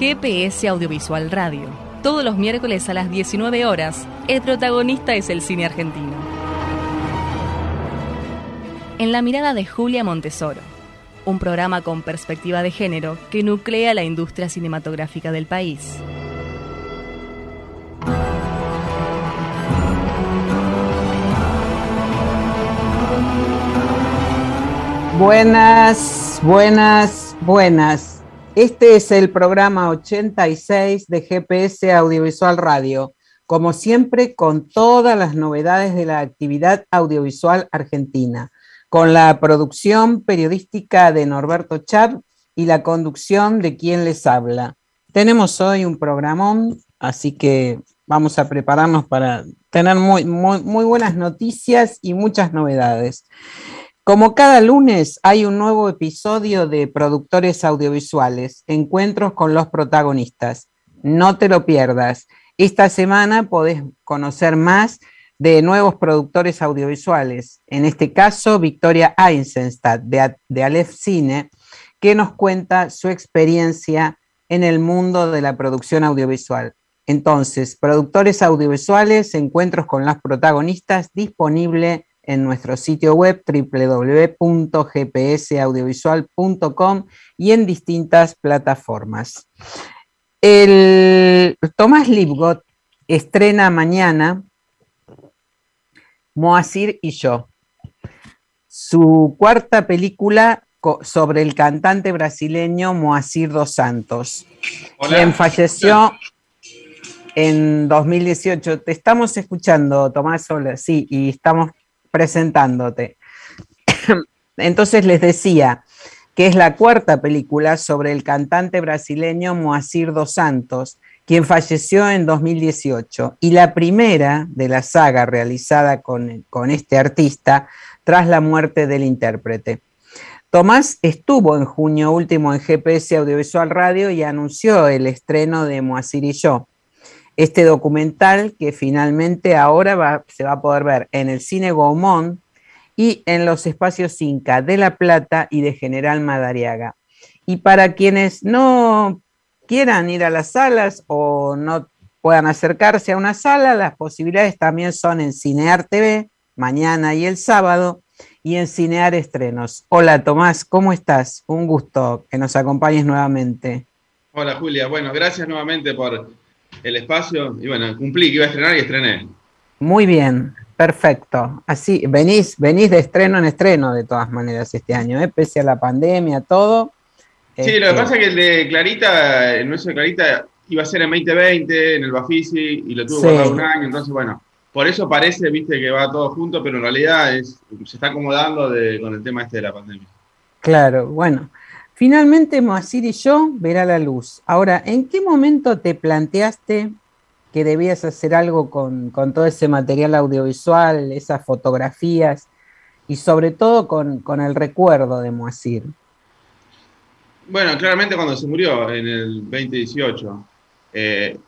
GPS Audiovisual Radio. Todos los miércoles a las 19 horas, el protagonista es el cine argentino. En la mirada de Julia Montesoro, un programa con perspectiva de género que nuclea la industria cinematográfica del país. Buenas, buenas, buenas. Este es el programa 86 de GPS Audiovisual Radio, como siempre con todas las novedades de la actividad audiovisual argentina, con la producción periodística de Norberto Chap y la conducción de quien les habla. Tenemos hoy un programón, así que vamos a prepararnos para tener muy, buenas noticias y muchas novedades. Como cada lunes hay un nuevo episodio de Productores Audiovisuales, Encuentros con los protagonistas. No te lo pierdas. Esta semana podés conocer más de nuevos productores audiovisuales. En este caso, Victoria Eisenstadt de, de Aleph Cine, que nos cuenta su experiencia en el mundo de la producción audiovisual. Entonces, Productores Audiovisuales, Encuentros con los protagonistas, disponible en nuestro sitio web www.gpsaudiovisual.com y en distintas plataformas. El Tomás Lipgott estrena mañana Moacir y yo, su cuarta película sobre el cantante brasileño Moacir dos Santos, quien falleció en 2018. Te estamos escuchando, Tomás Sola, sí, y estamos presentándote. Entonces les decía que es la cuarta película sobre el cantante brasileño Moacir dos Santos, quien falleció en 2018, y la primera de la saga realizada con, con este artista tras la muerte del intérprete. Tomás estuvo en junio último en GPS Audiovisual Radio y anunció el estreno de Moacir y yo, este documental que finalmente ahora se va a poder ver en el Cine Gaumont y en los espacios Inca de La Plata y de General Madariaga. Y para quienes no quieran ir a las salas o no puedan acercarse a una sala, las posibilidades también son en Cinear TV, mañana y el sábado, y en Cinear Estrenos. Hola Tomás, ¿cómo estás? Un gusto que nos acompañes nuevamente. Hola Julia, bueno, gracias nuevamente por el espacio y bueno, cumplí que iba a estrenar y estrené. Muy bien, perfecto. Así, venís, venís de estreno en estreno de todas maneras este año, ¿eh? pese a la pandemia, todo. Sí, lo que este pasa es que el de Clarita, el nuestro de Clarita, iba a ser en 2020, en el Bafisi, y lo tuvo sí. un año, entonces bueno, por eso parece, viste, que va todo junto, pero en realidad es, se está acomodando con el tema este de la pandemia. Claro, bueno. Finalmente, Moacir y yo verá la luz. Ahora, ¿en qué momento te planteaste que debías hacer algo con, con todo ese material audiovisual, esas fotografías y sobre todo con, con el recuerdo de Moacir? Bueno, claramente cuando se murió en el 2018. Eh,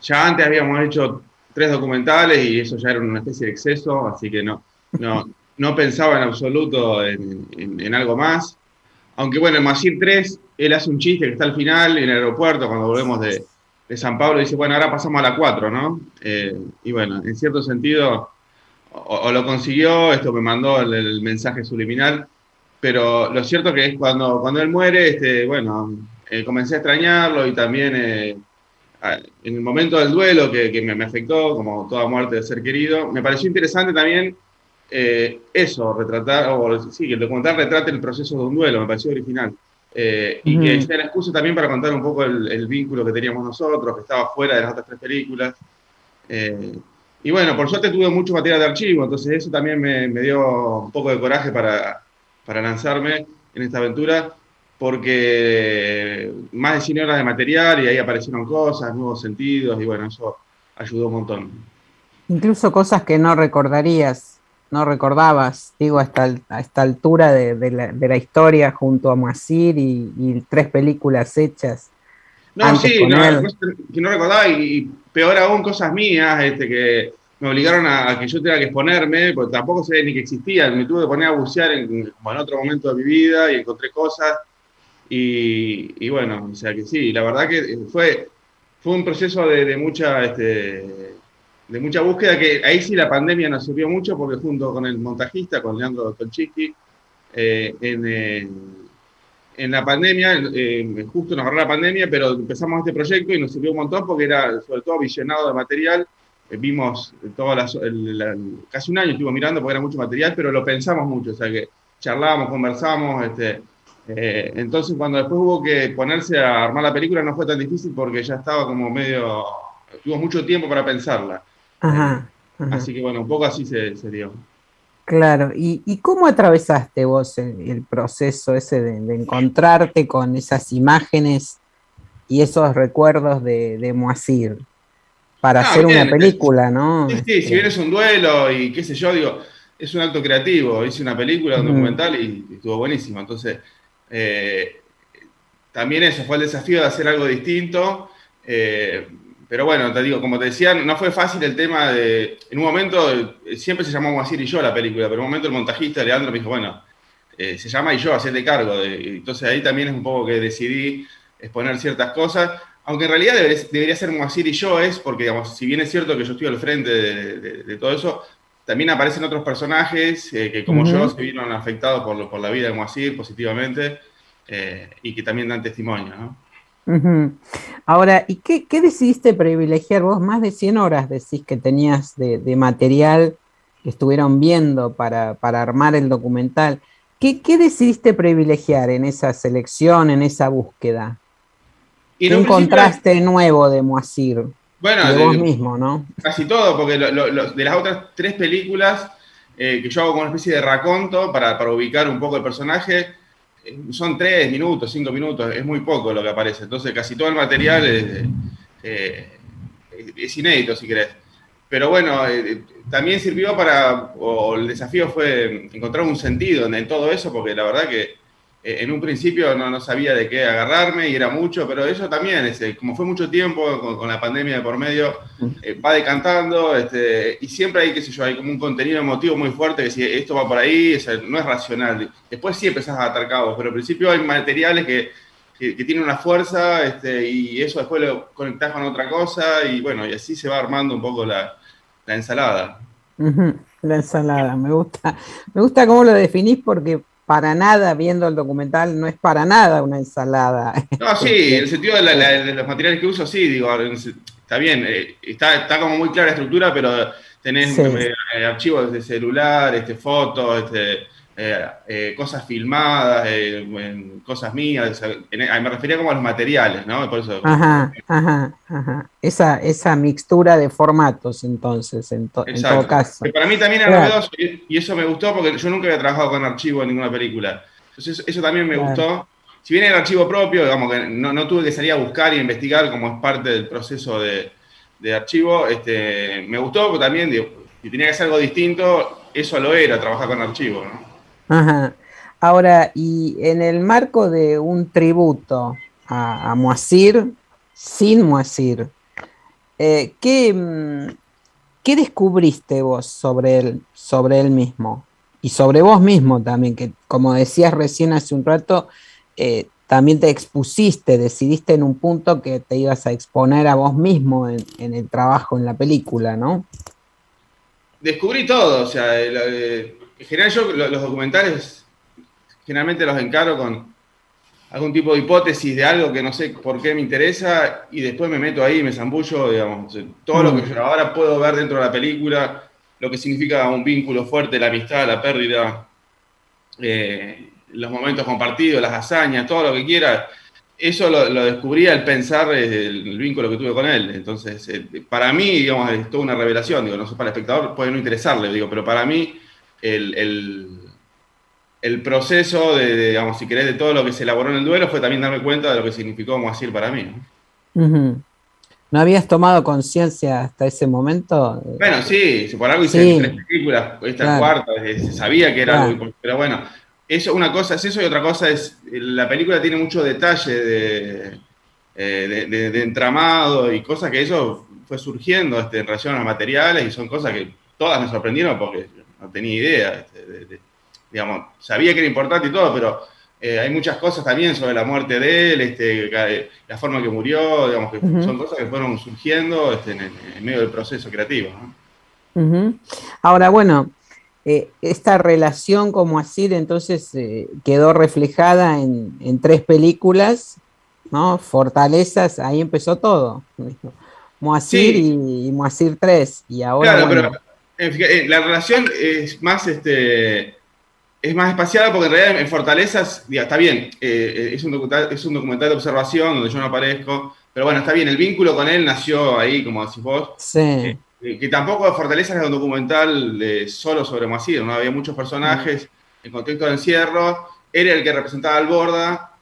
ya antes habíamos hecho tres documentales y eso ya era una especie de exceso, así que no, no, no pensaba en absoluto en, en, en algo más. Aunque bueno, en Masir 3, él hace un chiste que está al final en el aeropuerto cuando volvemos de, de San Pablo, dice, bueno, ahora pasamos a la 4, ¿no? Eh, y bueno, en cierto sentido, o, lo consiguió, esto me mandó el, mensaje subliminal, pero lo cierto que es cuando, cuando él muere, este, bueno, eh, comencé a extrañarlo y también en el momento del duelo que, me, afectó, como toda muerte de ser querido, me pareció interesante también eso, retratar, o sí, que el documental retrate el proceso de un duelo, me pareció original. y que sea la excusa también para contar un poco el, el, vínculo que teníamos nosotros, que estaba fuera de las otras tres películas. Y bueno, por suerte tuve mucho material de archivo, entonces eso también me, dio un poco de coraje para, lanzarme en esta aventura, porque más de 100 horas de material y ahí aparecieron cosas, nuevos sentidos, y bueno, eso ayudó un montón. Incluso cosas que no recordarías, no recordabas, digo, a esta, a esta altura de, la, historia junto a Moacir y, tres películas hechas. No, sí, no, que no recordaba y peor aún cosas mías, este, que me obligaron a, que yo tenga que exponerme, porque tampoco sabía ni que existían, me tuve que poner a bucear en, como en otro momento de mi vida y encontré cosas. Y, bueno, o sea que sí, la verdad que fue, fue un proceso de, mucha, este, de mucha búsqueda, que ahí sí la pandemia nos sirvió mucho, porque junto con el montajista, con Leandro Conchiski, eh, en, en la pandemia, eh, justo nos agarró la pandemia, pero empezamos este proyecto y nos sirvió un montón porque era sobre todo visionado de material. Eh, vimos todas las, casi un año estuvo mirando porque era mucho material, pero lo pensamos mucho, o sea que charlábamos, conversamos. Este, eh, entonces, cuando después hubo que ponerse a armar la película, no fue tan difícil porque ya estaba como medio. Tuvo mucho tiempo para pensarla. Así que bueno, un poco así se, se dio. Claro, ¿y, cómo atravesaste vos el, proceso ese de, encontrarte con esas imágenes y esos recuerdos de, de Moacir para hacer una película, ¿no? Sí, sí, si bien es un duelo y qué sé yo, digo, es un acto creativo, hice una película, un documental y, estuvo buenísimo. Entonces, eh, también eso fue el desafío de hacer algo distinto. Eh, pero bueno, te digo, como te decía, no fue fácil el tema de. En un momento, eh, siempre se llamó Guasir y yo la película, pero en un momento el montajista Leandro me dijo, bueno, eh, se llama y yo, hacete cargo. De, entonces ahí también es un poco que decidí exponer ciertas cosas. Aunque en realidad debería, ser Moacir y yo, es porque, digamos, si bien es cierto que yo estoy al frente de, todo eso, también aparecen otros personajes eh, que, como yo, se vieron afectados por, por la vida de Moacir positivamente y que también dan testimonio, ¿no? Ahora, ¿y qué, decidiste privilegiar vos? Más de 100 horas decís que tenías de, material que estuvieron viendo para, armar el documental. ¿Qué, decidiste privilegiar en esa selección, en esa búsqueda? ¿Qué encontraste nuevo de Moacir? Bueno, de vos mismo, ¿no? Casi todo, porque de las otras tres películas eh, que yo hago como una especie de raconto para, para ubicar un poco el personaje, son tres minutos, cinco minutos, es muy poco lo que aparece. Entonces casi todo el material es, eh, inédito, si querés. Pero bueno, eh, también sirvió para, o el desafío fue encontrar un sentido en todo eso, porque la verdad que en un principio no, no, sabía de qué agarrarme y era mucho, pero eso también, este, como fue mucho tiempo con, la pandemia de por medio, eh, va decantando este, y siempre hay, qué sé yo, hay como un contenido emotivo muy fuerte que si esto va por ahí, no es racional. Después sí empezás a atar cabos, pero al principio hay materiales que, que, tienen una fuerza este, y eso después lo conectás con otra cosa y bueno, y así se va armando un poco la, la ensalada. La ensalada, me gusta, me gusta cómo lo definís porque para nada, viendo el documental, no es para nada una ensalada. No, sí, en el sentido de, los materiales que uso, sí, digo, está bien, eh, está, está como muy clara la estructura, pero tenés eh, archivos de celular, este, fotos, este, eh, eh, cosas filmadas, eh, cosas mías, me refería como a los materiales, ¿no? Por eso, ajá, ajá, ajá. Esa, esa mixtura de formatos, entonces, en, todo caso. para mí también era novedoso y eso me gustó porque yo nunca había trabajado con archivo en ninguna película. Entonces, eso también me gustó. Si bien era archivo propio, digamos que no, tuve que salir a buscar y investigar como es parte del proceso de, archivo, este, me gustó porque también, digo, si tenía que hacer algo distinto, eso lo era, trabajar con archivo, ¿no? Ahora, y en el marco de un tributo a, a Moacir, sin Moacir, eh, mm, ¿qué, descubriste vos sobre él, sobre él mismo? Y sobre vos mismo también, que como decías recién hace un rato, eh, también te expusiste, decidiste en un punto que te ibas a exponer a vos mismo en, el trabajo, en la película, ¿no? Descubrí todo, o sea, en general yo los documentales generalmente los encaro con, algún tipo de hipótesis de algo que no sé por qué me interesa y después me meto ahí y me zambullo, digamos, todo lo que yo ahora puedo ver dentro de la película, lo que significa un vínculo fuerte, la amistad, la pérdida, eh, los momentos compartidos, las hazañas, todo lo que quiera, eso lo, descubrí al pensar el, vínculo que tuve con él. Entonces, eh, para mí, digamos, es toda una revelación, digo, no sé, para el espectador puede no interesarle, digo, pero para mí el el proceso de, digamos, si querés, de todo lo que se elaboró en el duelo fue también darme cuenta de lo que significó Moacir para mí. ¿no? ¿No habías tomado conciencia hasta ese momento? Bueno, sí, por algo hice tres películas, esta cuarta, se sabía que era algo, pero bueno, eso una cosa es eso y otra cosa es, la película tiene mucho detalle de, eh, de, entramado y cosas que eso fue surgiendo este, en relación a los materiales y son cosas que todas me sorprendieron porque no tenía idea este, digamos, sabía que era importante y todo, pero eh, hay muchas cosas también sobre la muerte de él, este, la forma que murió, digamos, que son cosas que fueron surgiendo este, en, medio del proceso creativo. Ahora, bueno, eh, esta relación como así entonces eh, quedó reflejada en, tres películas, ¿no? Fortalezas, ahí empezó todo. Moacir y, Moacir 3. Y ahora. Claro, pero la relación es más este es más espaciada porque en realidad en Fortalezas, está bien, eh, eh, es, un documental, es un documental de observación donde yo no aparezco, pero bueno, está bien, el vínculo con él nació ahí, como decís vos. Sí. Eh, que tampoco Fortalezas era un documental solo sobre Moacir, ¿no? Había muchos personajes en contexto de encierro, era el que representaba al Borda,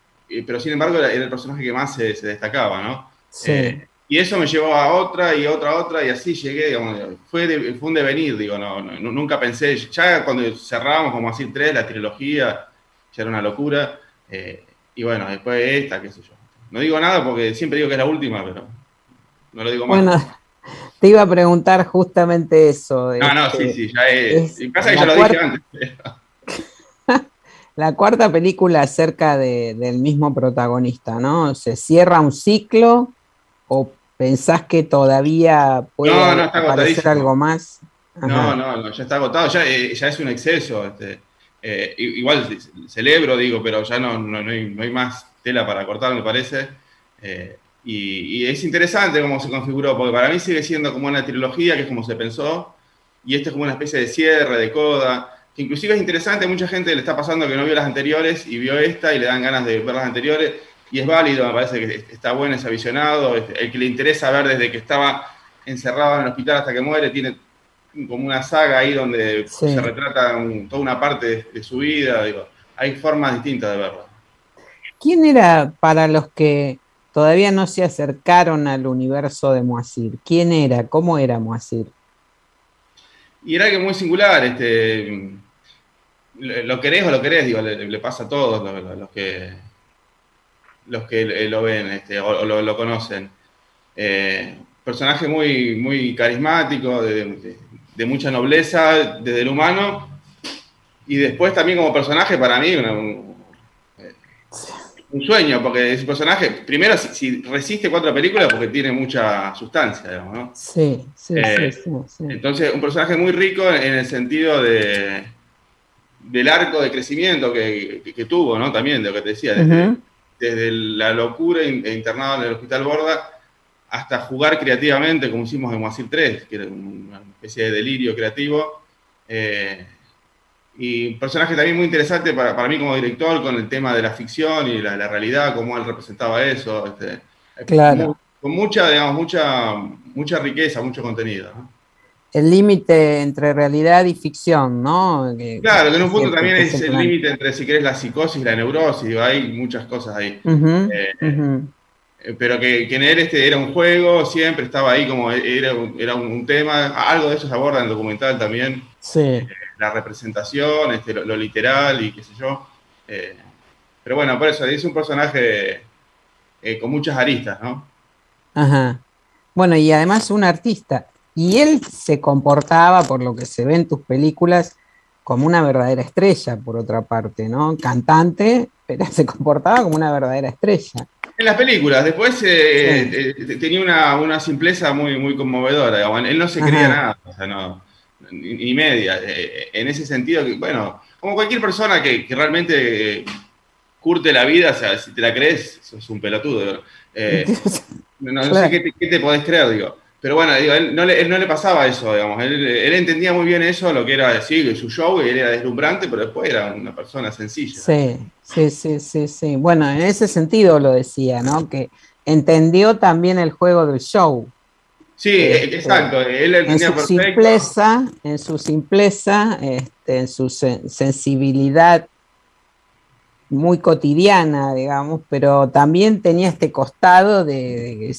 pero sin embargo era, el personaje que más se, destacaba, ¿no? Sí. Y eso me llevó a otra y otra, otra, y así llegué, digamos, fue, fue un devenir, digo, no, nunca pensé, ya cuando cerrábamos como así tres, la trilogía, ya era una locura, eh, y bueno, después esta, qué sé yo. No digo nada porque siempre digo que es la última, pero no lo digo más. Bueno, te iba a preguntar justamente eso. No, no, sí, sí, ya es. y pasa que ya lo dije antes. la cuarta película acerca del mismo protagonista, ¿no? Se cierra un ciclo o ¿Pensás que todavía puede aparecer algo más? No, no, ya está agotado, ya, eh, es un exceso. Este, eh, igual celebro, digo, pero ya no, no, hay, más tela para cortar, me parece. Eh, y, es interesante cómo se configuró, porque para mí sigue siendo como una trilogía, que es como se pensó, y este es como una especie de cierre, de coda, que inclusive es interesante, mucha gente le está pasando que no vio las anteriores y vio esta y le dan ganas de ver las anteriores, y es válido, me parece que está bueno ese avisionado, este, el que le interesa ver desde que estaba encerrado en el hospital hasta que muere, tiene como una saga ahí donde se retrata toda una parte de, su vida, digo, hay formas distintas de verlo. ¿Quién era para los que todavía no se acercaron al universo de Moacir? ¿Quién era? ¿Cómo era Moacir? Y era que muy singular, este, lo querés o lo querés, digo, le, pasa a todos los que los que eh, lo ven este, o, lo, conocen. Eh, personaje muy, muy carismático, de, mucha nobleza desde el humano, y después también como personaje para mí un, sueño, porque ese personaje, primero, si, resiste cuatro películas, porque tiene mucha sustancia, digamos, ¿no? Sí, sí, eh, sí, sí, Entonces, un personaje muy rico en, el sentido de del arco de crecimiento que, tuvo, ¿no? También, de lo que te decía, desde, desde la locura e internado en el Hospital Borda hasta jugar creativamente, como hicimos en Moacir 3, que era una especie de delirio creativo. Eh, y un personaje también muy interesante para, para, mí como director con el tema de la ficción y la, la realidad, cómo él representaba eso. Este, claro. Con, mucha, digamos, mucha, mucha riqueza, mucho contenido. ¿no? El límite entre realidad y ficción, ¿no? claro, que en un punto también es el límite entre, si querés, la psicosis la neurosis, hay muchas cosas ahí. Eh, eh, pero que, en él este era un juego, siempre estaba ahí como era, era un, tema, algo de eso se aborda en el documental también. Sí. Eh, la representación, este, lo, literal y qué sé yo. pero bueno, por eso es un personaje con muchas aristas, ¿no? Ajá. Bueno, y además un artista. Y él se comportaba, por lo que se ve en tus películas, como una verdadera estrella, por otra parte, ¿no? Cantante, pero se comportaba como una verdadera estrella. En las películas, después eh, eh, tenía una, simpleza muy, muy conmovedora, él no se creía nada, o sea, no, ni, media. Eh, en ese sentido, bueno, como cualquier persona que, realmente curte la vida, o sea, si te la crees, sos un pelotudo. No, sé qué te, qué te, podés creer, digo. Pero bueno, digo, él, no le, él no le pasaba eso, digamos. Él, él, entendía muy bien eso, lo que era decir, su show, y él era deslumbrante, pero después era una persona sencilla. Sí, sí, sí, sí, sí. Bueno, en ese sentido lo decía, ¿no? Que entendió también el juego del show. Sí, este, exacto. Él en su simpleza, en su simpleza, este, en su sensibilidad muy cotidiana, digamos, pero también tenía este costado de,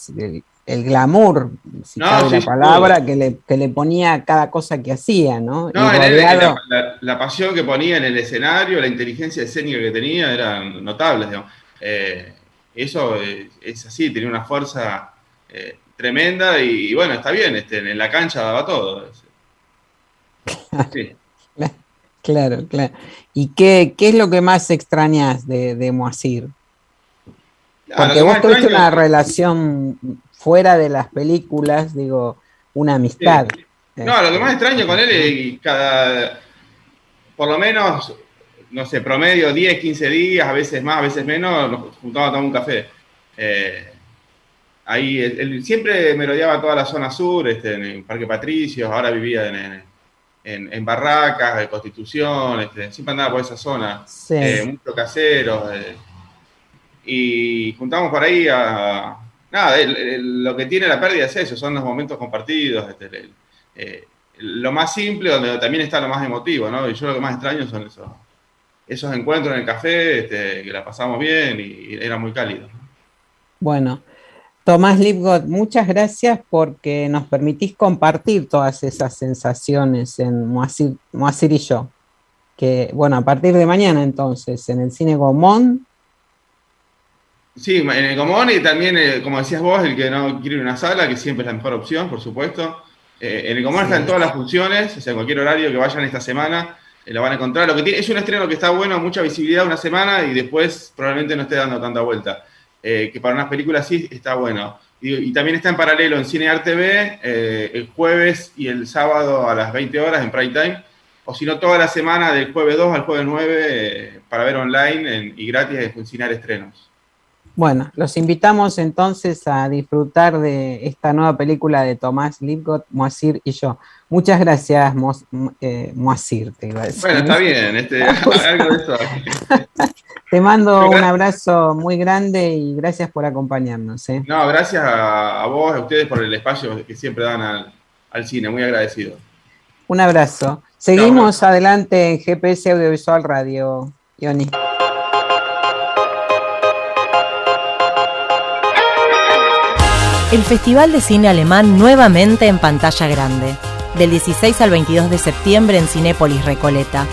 el glamour, si cabe la palabra, que le, que le, ponía cada cosa que hacía, ¿no? no la, la, pasión que ponía en el escenario, la inteligencia escénica que tenía, eran notables, digamos. Eh, eso es, así, tenía una fuerza eh, tremenda y, bueno, está bien, este, en la cancha daba todo. Sí. Claro, claro. ¿Y qué, qué, es lo que más extrañas de, de Moacir? Porque vos tuviste una relación fuera de las películas, digo, una amistad. No, lo que más extraño con él es que cada, por lo menos, no sé, promedio 10, 15 días, a veces más, a veces menos, nos juntábamos a tomar un café. Eh, ahí, él, siempre me rodeaba toda la zona sur, este, en el Parque Patricios, ahora vivía en, en, Barracas, de Constitución, este, siempre andaba por esa zona, sí. eh, mucho casero. Eh, y juntamos por ahí a, nada, lo que tiene la pérdida es eso, son los momentos compartidos, este, eh, lo más simple, donde también está lo más emotivo, ¿no? Y yo lo que más extraño son esos, esos encuentros en el café, este, que la pasamos bien y, era muy cálido. Bueno, Tomás Lipgott, muchas gracias porque nos permitís compartir todas esas sensaciones en Moacir, Moacir y yo. Que, bueno, a partir de mañana entonces, en el cine Gomón, Sí, en el Común y también, eh, como decías vos, el que no quiere una sala, que siempre es la mejor opción, por supuesto. Eh, en el Común están todas las funciones, o sea, cualquier horario que vayan esta semana eh, lo van a encontrar. Lo que tiene, es un estreno que está bueno, mucha visibilidad una semana y después probablemente no esté dando tanta vuelta. que para unas películas sí está bueno. Y, también está en paralelo en Cine Arte TV el jueves y el sábado a las 20 horas en Prime Time. O si no, toda la semana del jueves 2 al jueves 9 para ver online y gratis en Cine Estrenos. Bueno, los invitamos entonces a disfrutar de esta nueva película de Tomás Lipgott, Moacir y yo. Muchas gracias, eh, Moacir, te iba a decir. Bueno, está bien, este, algo de eso. Te mando un abrazo muy grande y gracias por acompañarnos. ¿eh? No, gracias a, vos, a ustedes por el espacio que siempre dan al, cine, muy agradecido. Un abrazo. Seguimos adelante en GPS Audiovisual Radio, Ioni. El Festival de Cine Alemán nuevamente en pantalla grande. Del 16 al 22 de septiembre en Cinépolis Recoleta.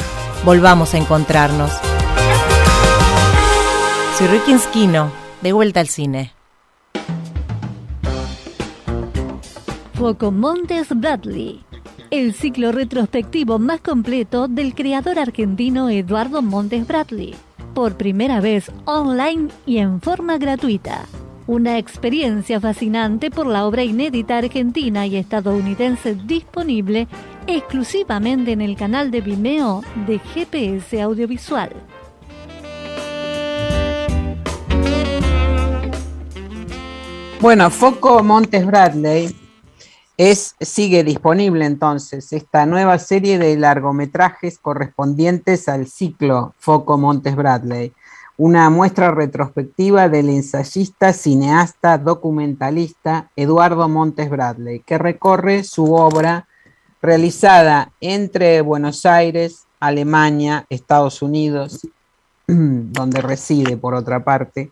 Volvamos a encontrarnos. Soy Ricky de vuelta al cine. Foco Montes Bradley, el ciclo retrospectivo más completo del creador argentino Eduardo Montes Bradley, por primera vez online y en forma gratuita. Una experiencia fascinante por la obra inédita argentina y estadounidense disponible exclusivamente en el canal de Vimeo de GPS Audiovisual. Bueno, Foco Montes Bradley es, sigue disponible entonces esta nueva serie de largometrajes correspondientes al ciclo Foco Montes Bradley una muestra retrospectiva del ensayista, cineasta, documentalista Eduardo Montes Bradley, que recorre su obra realizada entre Buenos Aires, Alemania, Estados Unidos, donde reside por otra parte,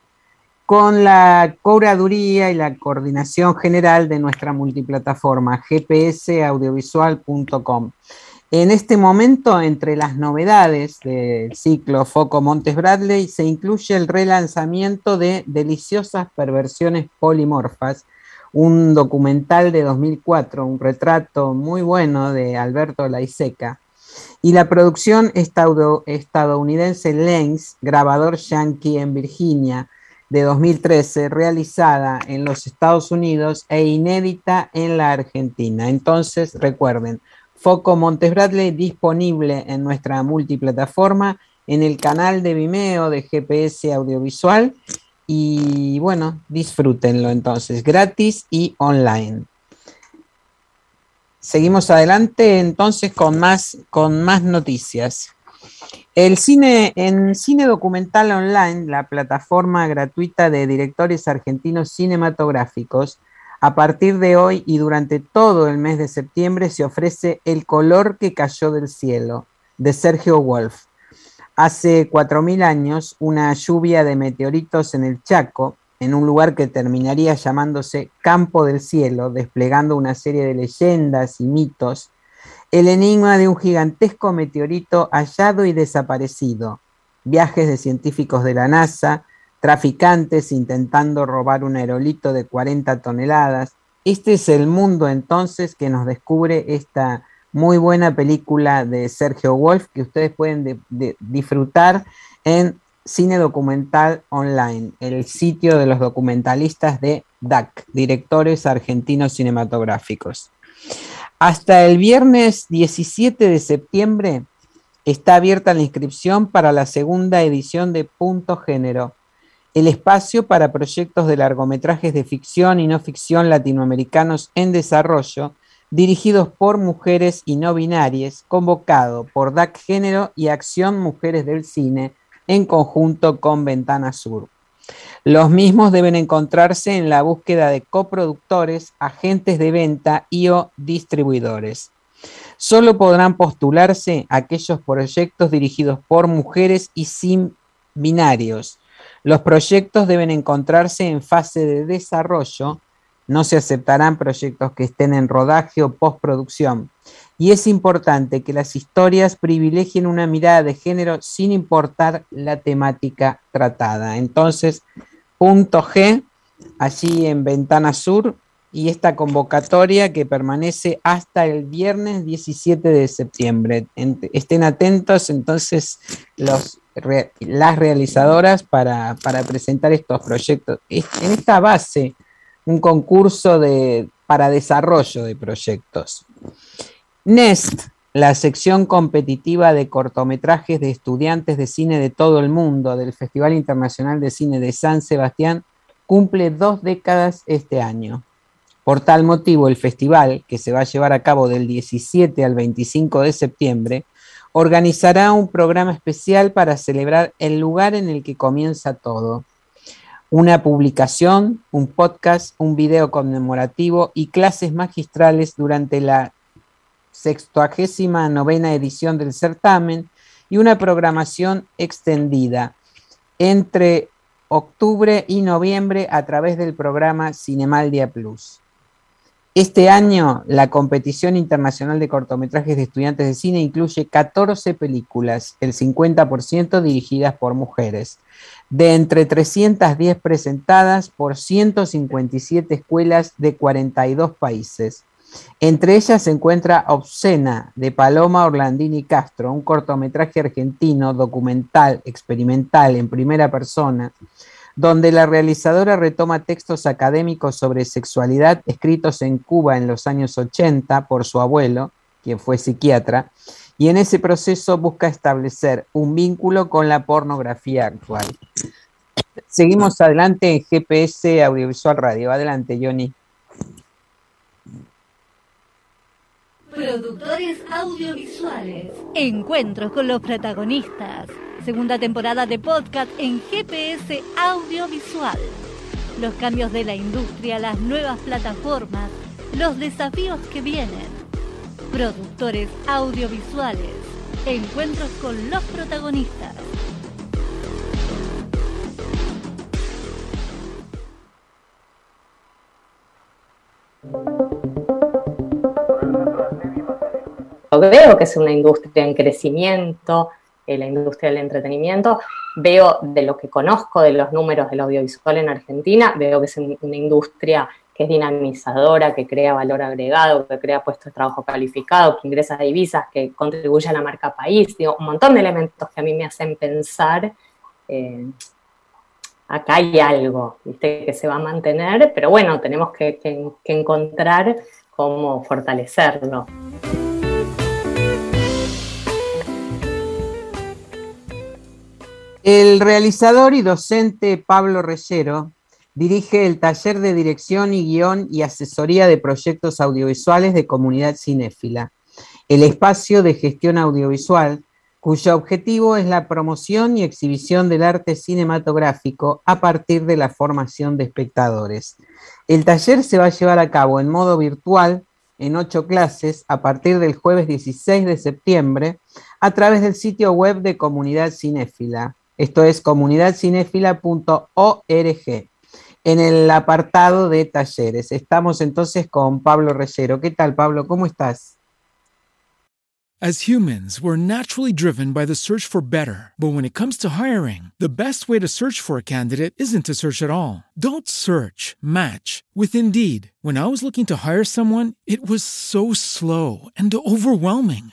con la curaduría y la coordinación general de nuestra multiplataforma gpsaudiovisual.com. En este momento, entre las novedades del ciclo Foco Montes Bradley, se incluye el relanzamiento de Deliciosas Perversiones Polimorfas, un documental de 2004, un retrato muy bueno de Alberto Laiseca, y la producción estadounidense Lens, grabador yankee en Virginia, de 2013, realizada en los Estados Unidos e inédita en la Argentina. Entonces, recuerden, Foco Montes Bradley disponible en nuestra multiplataforma en el canal de Vimeo de GPS Audiovisual y bueno, disfrútenlo entonces, gratis y online. Seguimos adelante entonces con más, con más noticias. El cine, en Cine Documental Online, la plataforma gratuita de directores argentinos cinematográficos, a partir de hoy y durante todo el mes de septiembre se ofrece El color que cayó del cielo, de Sergio Wolf. Hace 4.000 años, una lluvia de meteoritos en el Chaco, en un lugar que terminaría llamándose Campo del Cielo, desplegando una serie de leyendas y mitos, el enigma de un gigantesco meteorito hallado y desaparecido, viajes de científicos de la NASA, traficantes intentando robar un aerolito de 40 toneladas. Este es el mundo entonces que nos descubre esta muy buena película de Sergio Wolf que ustedes pueden disfrutar en Cine Documental Online, el sitio de los documentalistas de DAC, Directores Argentinos Cinematográficos. Hasta el viernes 17 de septiembre está abierta la inscripción para la segunda edición de Punto Género, el espacio para proyectos de largometrajes de ficción y no ficción latinoamericanos en desarrollo, dirigidos por mujeres y no binarias, convocado por DAC Género y Acción Mujeres del Cine, en conjunto con Ventana Sur. Los mismos deben encontrarse en la búsqueda de coproductores, agentes de venta y o distribuidores. Solo podrán postularse aquellos proyectos dirigidos por mujeres y sin binarios. Los proyectos deben encontrarse en fase de desarrollo. No se aceptarán proyectos que estén en rodaje o postproducción. Y es importante que las historias privilegien una mirada de género sin importar la temática tratada. Entonces, punto G, allí en Ventana Sur, y esta convocatoria que permanece hasta el viernes 17 de septiembre. estén atentos entonces los, las realizadoras para, presentar estos proyectos. En esta base, un concurso de, para desarrollo de proyectos. NEST, la sección competitiva de cortometrajes de estudiantes de cine de todo el mundo del Festival Internacional de Cine de San Sebastián, cumple dos décadas este año. Por tal motivo, el festival, que se va a llevar a cabo del 17 al 25 de septiembre, organizará un programa especial para celebrar el lugar en el que comienza todo. Una publicación, un podcast, un video conmemorativo y clases magistrales durante la 69 novena edición del certamen y una programación extendida entre octubre y noviembre a través del programa Cinemaldia Plus. Este año, la competición internacional de cortometrajes de estudiantes de cine incluye 14 películas, el 50% dirigidas por mujeres, de entre 310 presentadas por 157 escuelas de 42 países. Entre ellas se encuentra Obscena, de Paloma Orlandini Castro, un cortometraje argentino documental, experimental, en primera persona, donde la realizadora retoma textos académicos sobre sexualidad escritos en Cuba en los años 80 por su abuelo, quien fue psiquiatra, y en ese proceso busca establecer un vínculo con la pornografía actual. Seguimos adelante en GPS Audiovisual Radio. Adelante, Johnny. Productores audiovisuales. Encuentros con los protagonistas segunda temporada de podcast en GPS Audiovisual. Los cambios de la industria, las nuevas plataformas, los desafíos que vienen. Productores audiovisuales. Encuentros con los protagonistas. Veo que es una industria en crecimiento, la industria del entretenimiento, veo de lo que conozco de los números del audiovisual en Argentina, veo que es una industria que es dinamizadora, que crea valor agregado, que crea puestos de trabajo calificados, que ingresa divisas, que contribuye a la marca país, digo, un montón de elementos que a mí me hacen pensar, eh, acá hay algo, ¿viste? que se va a mantener, pero bueno, tenemos que encontrar cómo fortalecerlo. El realizador y docente Pablo Reyero dirige el taller de dirección y guion y asesoría de proyectos audiovisuales de comunidad cinéfila, el espacio de gestión audiovisual, cuyo objetivo es la promoción y exhibición del arte cinematográfico a partir de la formación de espectadores. El taller se va a llevar a cabo en modo virtual en ocho clases a partir del jueves 16 de septiembre a través del sitio web de Comunidad Cinéfila. Esto es comunidadcinéfila.org en el apartado de talleres. Estamos entonces con Pablo Reyero. ¿Qué tal, Pablo? ¿Cómo estás? As humans, we're naturally driven by the search for better. But when it comes to hiring, the best way to search for a candidate isn't to search at all. Don't search, match with Indeed. When I was looking to hire someone, it was so slow and overwhelming.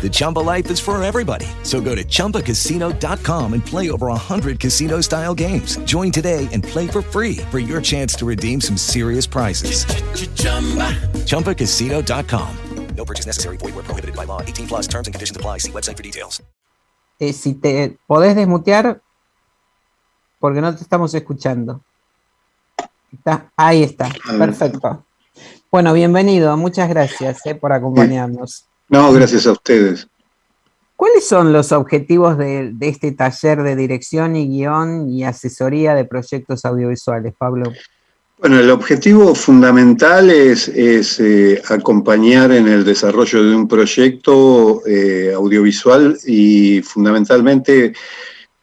The Chumba life is for everybody. So go to ChumbaCasino.com and play over 100 casino style games. Join today and play for free for your chance to redeem some serious prizes. ChumbaCasino.com. No purchase necessary. Void where prohibited by law. 18 plus terms and conditions apply. See website for details. Eh, si te podés desmutear, porque no te estamos escuchando. Está, ahí está, perfecto. Bueno, bienvenido, muchas gracias eh, por acompañarnos. No, gracias a ustedes. ¿Cuáles son los objetivos de, de este taller de dirección y guion y asesoría de proyectos audiovisuales, Pablo? Bueno, el objetivo fundamental es, es eh, acompañar en el desarrollo de un proyecto eh, audiovisual y fundamentalmente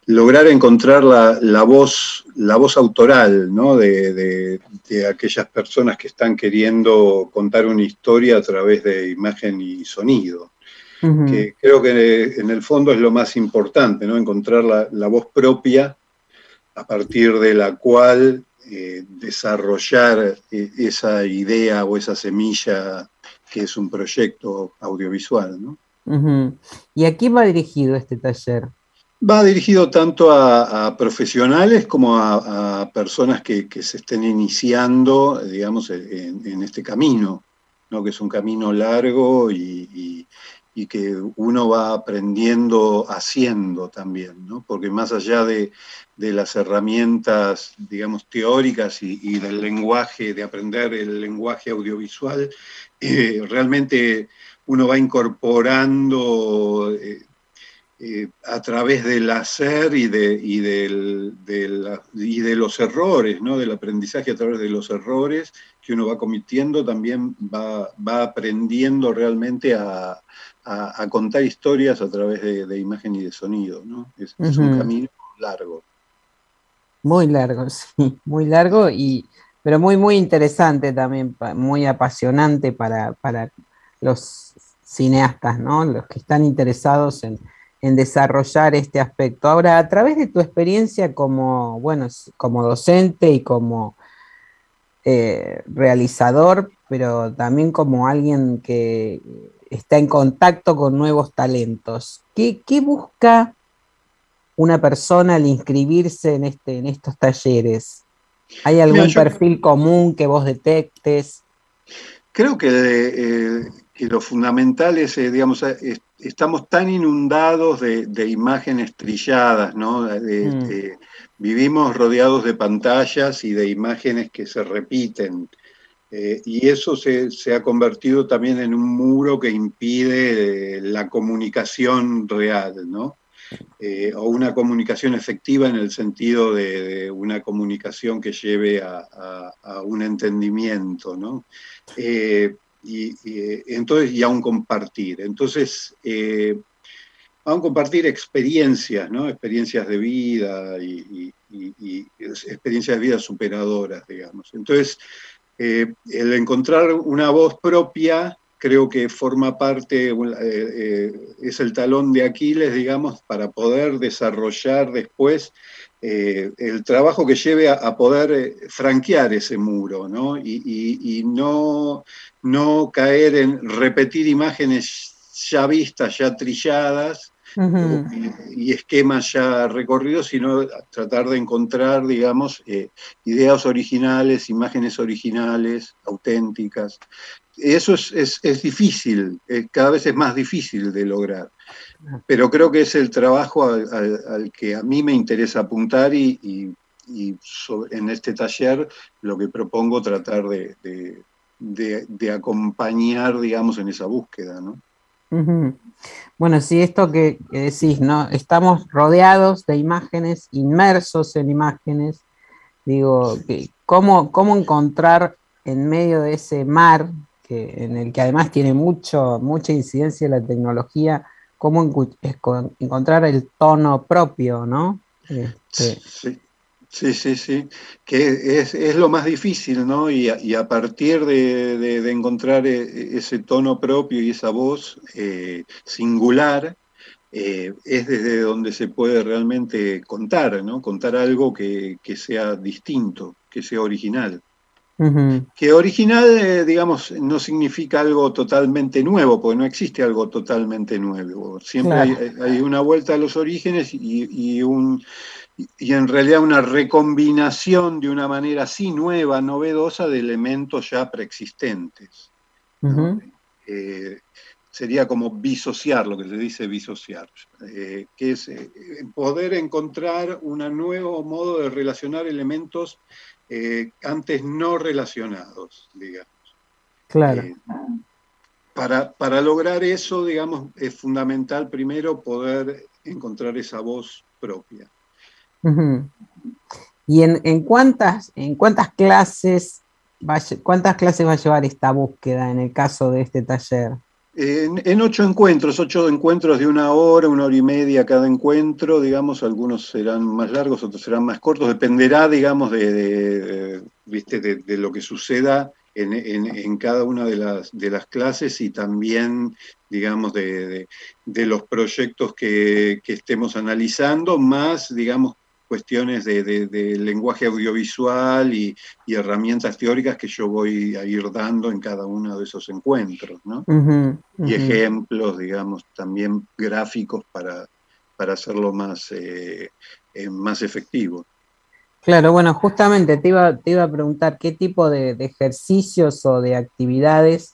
lograr encontrar la, la voz, la voz autoral ¿no? de, de- de aquellas personas que están queriendo contar una historia a través de imagen y sonido. Que creo que en el fondo es lo más importante, ¿no? Encontrar la, la voz propia a partir de la cual eh, desarrollar eh, esa idea o esa semilla que es un proyecto audiovisual, ¿no? ¿Y a quién va dirigido este taller? Va dirigido tanto a, profesionales como a, personas que, se estén iniciando, digamos, en, este camino, ¿no? que es un camino largo y, que uno va aprendiendo haciendo también, ¿no? porque más allá de, las herramientas, digamos, teóricas y, y del lenguaje, de aprender el lenguaje audiovisual, eh, realmente uno va incorporando... eh, eh, a través del hacer y de, y, del- de la- y de los errores, ¿no? del aprendizaje a través de los errores que uno va cometiendo, también va, va aprendiendo realmente a, a- a contar historias a través de, de imagen y de sonido. ¿no? Es, es un camino largo. Muy largo, sí, muy largo y pero muy muy interesante también, muy apasionante para, para los cineastas, ¿no? Los que están interesados en, en desarrollar este aspecto. Ahora, a través de tu experiencia como, bueno, como docente y como eh, realizador, pero también como alguien que está en contacto con nuevos talentos, ¿qué, qué busca una persona al inscribirse en, este, en estos talleres? ¿Hay algún Mira, yo- perfil común que vos detectes? Creo que, eh, que lo fundamental es, eh, digamos, es- estamos tan inundados de, de imágenes trilladas, ¿no? De- Mm. de- vivimos rodeados de pantallas y de imágenes que se repiten. Eh, y eso se, se ha convertido también en un muro que impide eh, la comunicación real, ¿no? eh, o una comunicación efectiva en el sentido de, una comunicación que lleve a, un entendimiento, ¿no? Eh, y, entonces, y a un compartir. Entonces, a un compartir experiencias, ¿no? Experiencias de vida y, experiencias de vida superadoras, digamos. Entonces, el encontrar una voz propia creo que forma parte, eh, eh, es el talón de Aquiles, digamos, para poder desarrollar después eh, el trabajo que lleve a, poder franquear ese muro, ¿no? Y, no, no caer en repetir imágenes ya vistas, ya trilladas, y, esquemas ya recorridos, sino tratar de encontrar, digamos, ideas originales, imágenes originales, auténticas eso es, difícil, eh, cada vez es más difícil de lograr. Pero creo que es el trabajo al, que a mí me interesa apuntar y, en este taller lo que propongo tratar de, acompañar, digamos, en esa búsqueda, ¿no? Bueno, sí, esto que, decís, ¿no? Estamos rodeados de imágenes, inmersos en imágenes. Digo, ¿cómo, cómo encontrar en medio de ese mar en el que además tiene mucho, mucha incidencia la tecnología, cómo encontrar el tono propio, ¿no? Este, sí. Sí, sí, que es, lo más difícil, ¿no? Y a, partir de, encontrar e, ese tono propio y esa voz eh, singular, eh, es desde donde se puede realmente contar, ¿no? Contar algo que sea distinto, que sea original. Que original, eh, digamos, no significa algo totalmente nuevo, porque no existe algo totalmente nuevo. Siempre hay, una vuelta a los orígenes y, un, y en realidad una recombinación de una manera así nueva, novedosa, de elementos ya preexistentes. Eh, sería como bisociar, lo que se dice bisociar, eh, que es poder encontrar un nuevo modo de relacionar elementos eh, antes no relacionados, digamos. Claro. Eh, para, para, lograr eso, digamos, es fundamental primero poder encontrar esa voz propia. ¿Y en, cuántas, en cuántas clases va, cuántas clases va a llevar esta búsqueda en el caso de este taller? En, ocho encuentros, ocho encuentros de una hora, una hora y media cada encuentro, digamos, algunos serán más largos, otros serán más cortos, dependerá, digamos, de, ¿viste? de, lo que suceda en, cada una de las, de las clases y también, digamos, de, los proyectos que, estemos analizando, más, digamos, cuestiones de, lenguaje audiovisual y, herramientas teóricas que yo voy a ir dando en cada uno de esos encuentros, ¿no? Y ejemplos, digamos, también gráficos para, para hacerlo más, eh, eh, más efectivo. Claro, bueno, justamente te iba, te iba a preguntar qué tipo de, de ejercicios o de actividades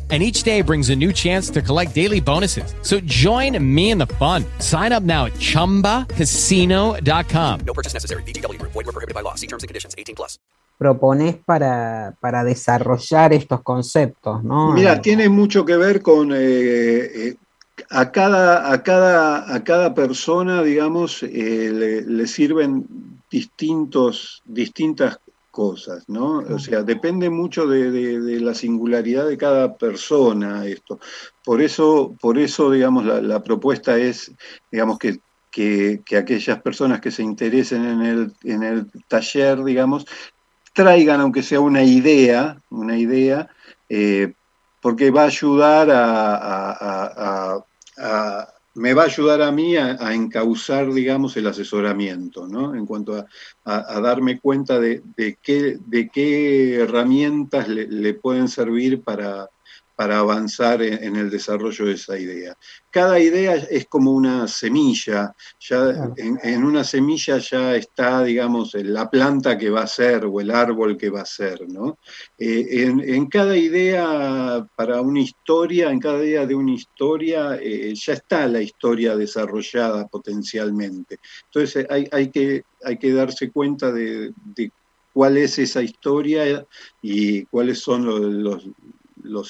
and each day brings a new chance to collect daily bonuses. So join me in the fun. Sign up now at ChumbaCasino.com. No purchase necessary. BGW. Void were prohibited by law. See terms and conditions. 18 plus. Propones para, para desarrollar estos conceptos, ¿no? Mira, tiene mucho que ver con... Eh, eh, a cada, a, cada, a cada persona, digamos, eh, le, le, sirven distintos, distintas cosas, ¿no? O sea, depende mucho de, la singularidad de cada persona esto. Por eso, por eso digamos, la, propuesta es, digamos, que, que, aquellas personas que se interesen en el, en el taller, digamos, traigan, aunque sea una idea, una idea, eh, porque va a ayudar a, me va a ayudar a mí a, encauzar, digamos, el asesoramiento, ¿no? En cuanto a, darme cuenta de, qué, de qué herramientas le pueden servir para, para avanzar en, el desarrollo de esa idea. Cada idea es como una semilla, ya en, una semilla ya está, digamos, la planta que va a ser o el árbol que va a ser, ¿no? Eh, en, cada idea para una historia, en cada idea de una historia, eh, ya está la historia desarrollada potencialmente. Entonces hay, que, hay que darse cuenta de, cuál es esa historia y cuáles son los, los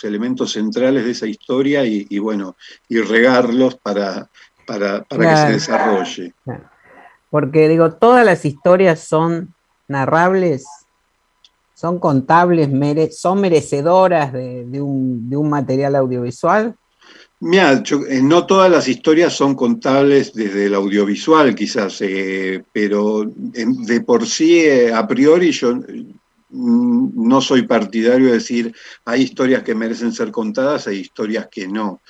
elementos centrales de esa historia y, bueno, y regarlos para, para, para que se desarrolle. Porque digo, todas las historias son narrables, son contables, son merecedoras de, un, de un material audiovisual. Mira, eh, no todas las historias son contables desde el audiovisual, quizás, eh, pero de por sí, eh, a priori, yo, no soy partidario de decir hay historias que merecen ser contadas, hay historias que no.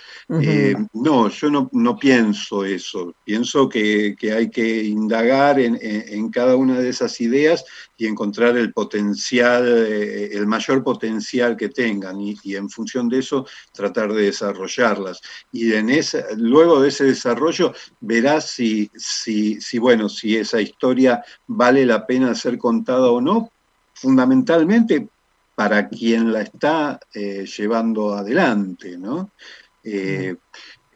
Eh, no, yo no, pienso eso. Pienso que, hay que indagar en, cada una de esas ideas y encontrar el potencial, eh, el mayor potencial que tengan y, en función de eso tratar de desarrollarlas. Y en esa, luego de ese desarrollo verás si, si, si, bueno, si esa historia vale la pena ser contada o no, fundamentalmente para quien la está eh, llevando adelante. Eh,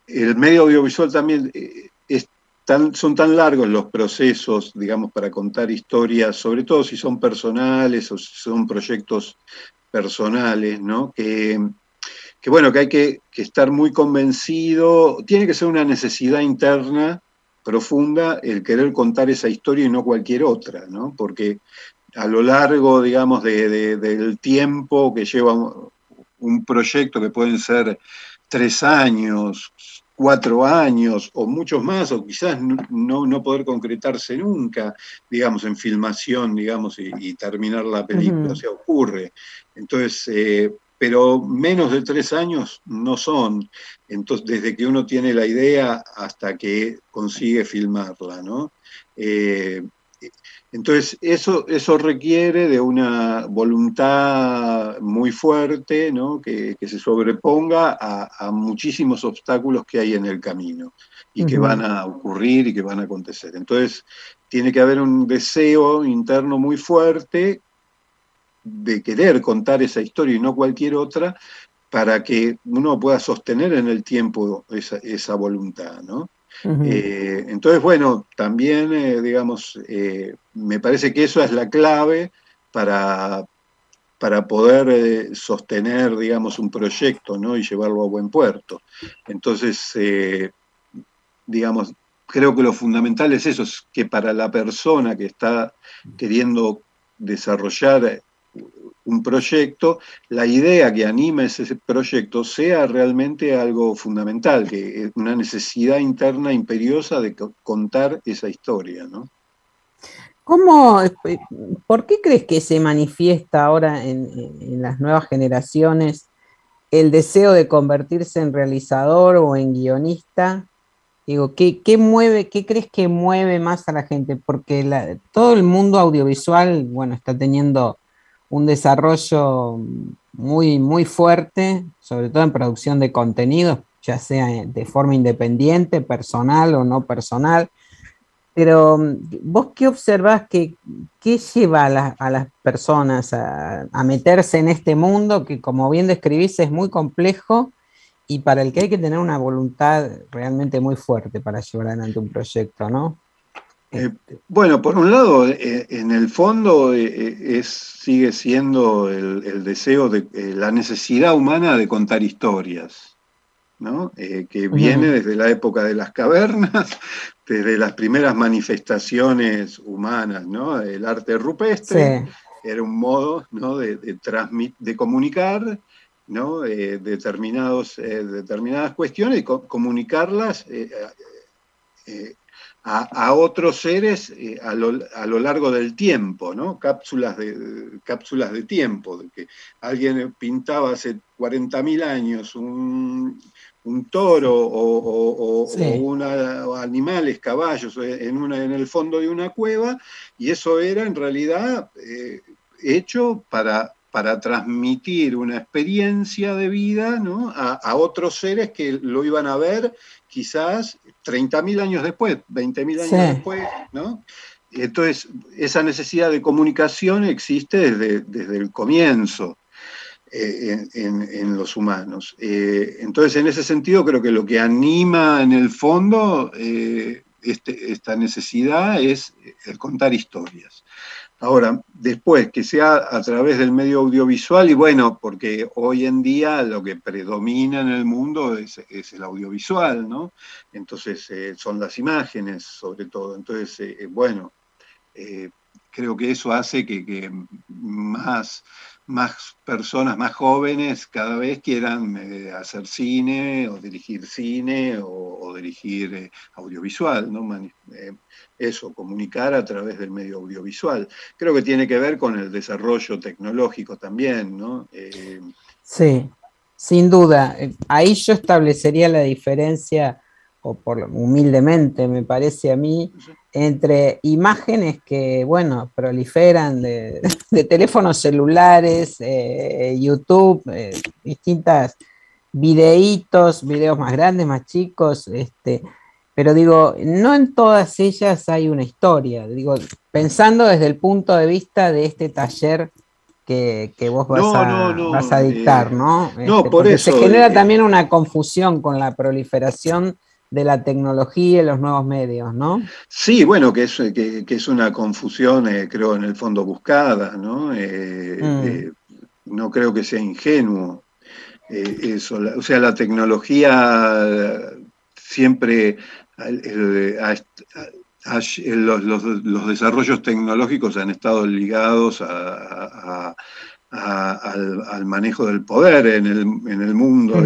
el medio audiovisual también eh, son tan largos los procesos, digamos, para contar historias, sobre todo si son personales o si son proyectos personales, ¿no? que, bueno, que hay que, que, estar muy convencido, tiene que ser una necesidad interna profunda el querer contar esa historia y no cualquier otra, ¿no? Porque a lo largo, digamos, del tiempo que lleva un, proyecto que pueden ser tres años, cuatro años o muchos más, o quizás no, poder concretarse nunca, digamos, en filmación, digamos, y, terminar la película, o sea, ocurre. Entonces, eh, pero menos de tres años no son, entonces, desde que uno tiene la idea hasta que consigue filmarla, ¿no? Eh, entonces, eso, eso requiere de una voluntad muy fuerte, ¿no? que, se sobreponga a, muchísimos obstáculos que hay en el camino y que van a ocurrir y que van a acontecer. Entonces, tiene que haber un deseo interno muy fuerte de querer contar esa historia y no cualquier otra, para que uno pueda sostener en el tiempo esa, esa voluntad, ¿no? Eh, entonces, bueno, también, eh, digamos, eh, me parece que eso es la clave para, para poder sostener, digamos, un proyecto ¿no? y llevarlo a buen puerto. Entonces, digamos, creo que lo fundamental es eso, es que para la persona que está queriendo desarrollar un proyecto, la idea que anima ese proyecto sea realmente algo fundamental, que es una necesidad interna imperiosa de contar esa historia, ¿no? ¿Cómo, ¿Por qué crees que se manifiesta ahora en, las nuevas generaciones el deseo de convertirse en realizador o en guionista? Digo, ¿qué, mueve, qué crees que mueve más a la gente? Porque todo el mundo audiovisual, bueno, está teniendo un desarrollo muy, muy fuerte, sobre todo en producción de contenido, ya sea de forma independiente, personal o no personal. Pero vos qué observás que qué lleva a, las personas a, meterse en este mundo que como bien describís es muy complejo y para el que hay que tener una voluntad realmente muy fuerte para llevar adelante un proyecto, ¿no? Eh, bueno, por un lado, eh, en el fondo eh, es, sigue siendo el, deseo de la necesidad humana de contar historias, ¿no? que viene desde la época de las cavernas, desde las primeras manifestaciones humanas, ¿no? El arte rupestre era un modo ¿no? de, de, de comunicar ¿no? determinados, determinadas cuestiones y comunicarlas a, otros seres eh, a, lo, largo del tiempo, ¿no? Cápsulas de, cápsulas de tiempo, de que alguien pintaba hace 40.000 años un, toro o, animales, caballos, en, una, en el fondo de una cueva, y eso era en realidad eh, hecho para para transmitir una experiencia de vida a, otros seres que lo iban a ver quizás 30.000 años después, 20.000 años después, ¿no? Entonces, esa necesidad de comunicación existe desde, el comienzo eh, en, los humanos. Eh, entonces, en ese sentido, creo que lo que anima en el fondo eh, este, esta necesidad es el contar historias. Ahora, después que sea a través del medio audiovisual, y bueno, porque hoy en día lo que predomina en el mundo es, el audiovisual, ¿no? Entonces eh, son las imágenes sobre todo. Entonces, eh, eh, bueno, creo que eso hace que, más, más personas, más jóvenes, cada vez quieran hacer cine o dirigir cine o, dirigir audiovisual, ¿no? eso, comunicar a través del medio audiovisual. Creo que tiene que ver con el desarrollo tecnológico también, ¿no? Eh, sí, sin duda. Ahí yo establecería la diferencia, o por humildemente me parece a mí, entre imágenes que, bueno, proliferan de, teléfonos celulares, eh, YouTube, eh, distintas videitos, videos más grandes, más chicos, este, pero digo, no en todas ellas hay una historia. Digo, pensando desde el punto de vista de este taller que, vos vas, a, vas a dictar, ¿no? No, este, por eso. Se genera eh, también una confusión con la proliferación de la tecnología y los nuevos medios, ¿no? Sí, bueno, que es, que, es una confusión, eh, creo, en el fondo buscada, ¿no? Eh, mm. no creo que sea ingenuo. eso, o sea, la tecnología siempre los, desarrollos tecnológicos han estado ligados al, manejo del poder en el, mundo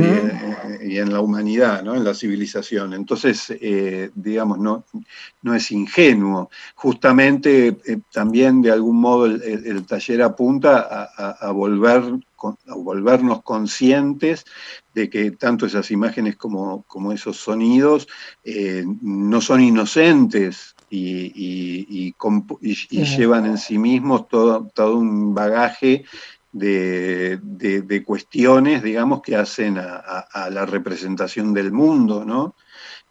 y, en, la humanidad, en la civilización. Entonces, eh, digamos, no, no es ingenuo. Justamente eh, también de algún modo el, taller apunta a volver a volvernos conscientes de que tanto esas imágenes como, como esos sonidos eh, no son inocentes y, llevan en sí mismos todo, todo un bagaje de, cuestiones, digamos, que hacen a, la representación del mundo, ¿no?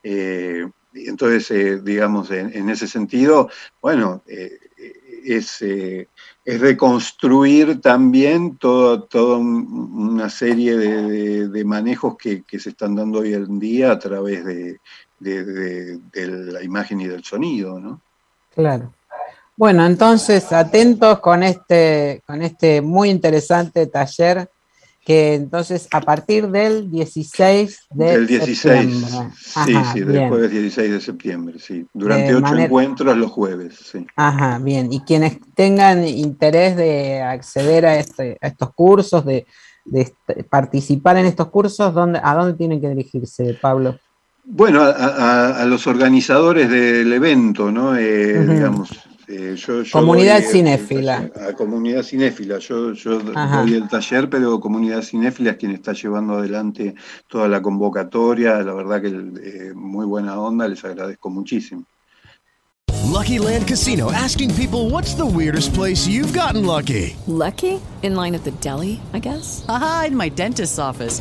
Eh, entonces, eh, digamos, en, ese sentido, bueno, es es reconstruir también toda una serie de, manejos que, se están dando hoy en día a través de, la imagen y del sonido, ¿no? Claro. Bueno, entonces atentos con este, con este muy interesante taller que entonces a partir del 16 de 16, septiembre. sí, sí, del jueves 16 de septiembre, sí. Durante ocho encuentros los jueves, sí. Ajá, bien. Y quienes tengan interés de acceder a, este, a estos cursos, de, este, participar en estos cursos, ¿dónde, ¿a dónde tienen que dirigirse, Pablo? Bueno, a, los organizadores del evento, ¿no? Eh, digamos, eh, comunidad cinéfila. A comunidad cinéfila. Yo, yo doy el taller, pero comunidad cinéfila es quien está llevando adelante toda la convocatoria. La verdad que eh, muy buena onda, les agradezco muchísimo. Lucky Land Casino asking people what's the weirdest place you've gotten lucky. Lucky? In line at the deli, I guess. Aha, in my dentist's office.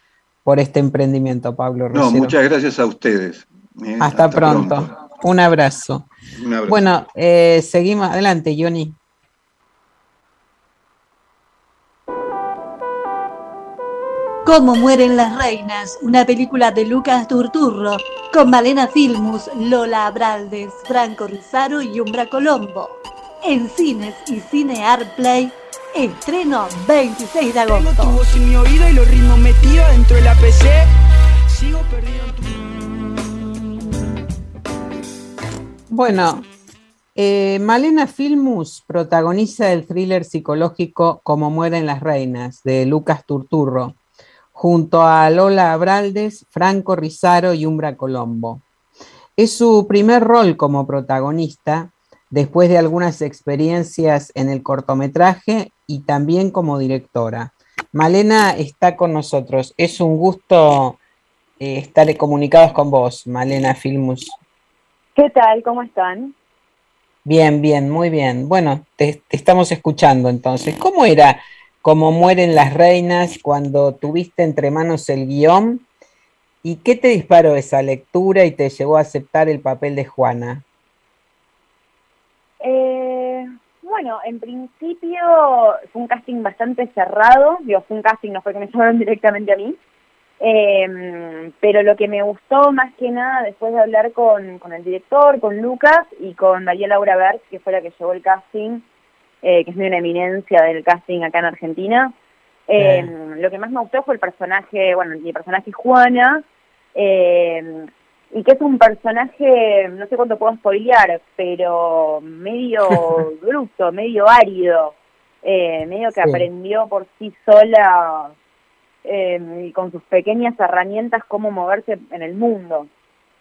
por este emprendimiento, Pablo No, muchas gracias a ustedes. ¿eh? Hasta, pronto. Un abrazo. Bueno, eh, seguimos adelante, Johnny. Cómo mueren las reinas, una película de Lucas Turturro, con Malena Filmus, Lola Abraldes, Franco Rizaro y Umbra Colombo. en cines y cine Play, estreno 26 de agosto. Tengo tu voz en mi oído y los ritmos metidos dentro de la PC. Sigo perdido en tu... Bueno, eh, Malena Filmus protagoniza el thriller psicológico Como mueren las reinas, de Lucas Turturro, junto a Lola Abraldes, Franco Rizaro y Umbra Colombo. Es su primer rol como protagonista, después de algunas experiencias en el cortometraje y también como directora. Malena está con nosotros. Es un gusto eh, estar comunicados con vos, Malena Filmus. ¿Qué tal? ¿Cómo están? Bien, bien, muy bien. Bueno, te, estamos escuchando entonces. ¿Cómo era cómo mueren las reinas cuando tuviste entre manos el guion? ¿Y qué te disparó esa lectura y te llevó a aceptar el papel de Juana? Eh, bueno, en principio fue un casting bastante cerrado. Digo, fue un casting, no fue que me llamaron directamente a mí. Eh, pero lo que me gustó más que nada después de hablar con, con el director, con Lucas y con Daniela Laura Berg, que fue la que llevó el casting, eh, que es una eminencia del casting acá en Argentina, eh, lo que más me gustó fue el personaje, bueno, mi personaje Juana, eh, y que es un personaje, no sé cuánto puedo spoilear, pero medio bruto, medio árido, eh, medio que aprendió por sí sola eh, y con sus pequeñas herramientas cómo moverse en el mundo.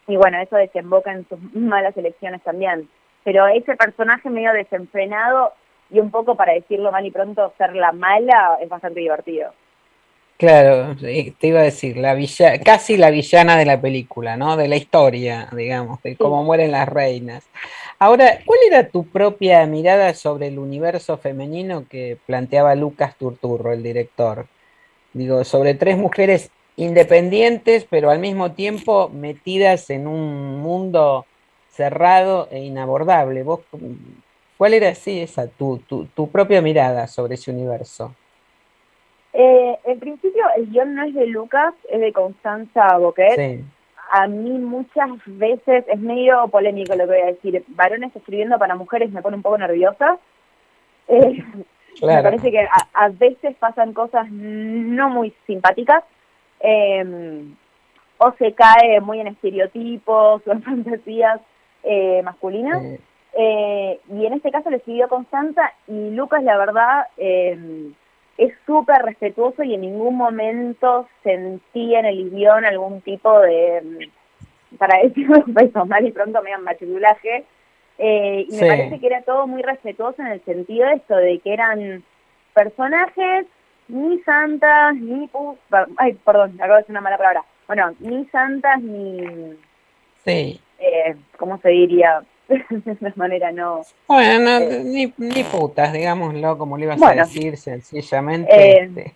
Y bueno, eso desemboca en sus malas elecciones también. Pero ese personaje medio desenfrenado y un poco, para decirlo mal y pronto, ser la mala es bastante divertido. Claro, te iba a decir, la villa, casi la villana de la película, ¿no? De la historia, digamos, de cómo mueren las reinas. Ahora, ¿cuál era tu propia mirada sobre el universo femenino que planteaba Lucas Turturro, el director? Digo, sobre tres mujeres independientes, pero al mismo tiempo metidas en un mundo cerrado e inabordable. ¿Vos, ¿Cuál era así esa tu, tu, tu propia mirada sobre ese universo? Eh, en principio, el guion no es de Lucas, es de Constanza Boquet. A mí muchas veces es medio polémico lo que voy a decir. Varones escribiendo para mujeres me pone un poco nerviosa. Eh, me parece que a, veces pasan cosas no muy simpáticas. Eh, o se cae muy en estereotipos o en fantasías eh, masculinas. Eh, y en este caso le escribió Constanza y Lucas, la verdad, eh, es súper respetuoso y en ningún momento sentí en el guion algún tipo de, para decirlo mal y pronto me dan machidulaje. Eh, y me parece que era todo muy respetuoso en el sentido de esto, de que eran personajes ni santas, ni... ay, perdón, acabo de decir una mala palabra. Bueno, ni santas, ni... Sí. Eh, ¿Cómo se diría? de una manera no... Bueno, ni, ni putas, digámoslo, como le ibas a decir sencillamente. Eh, este.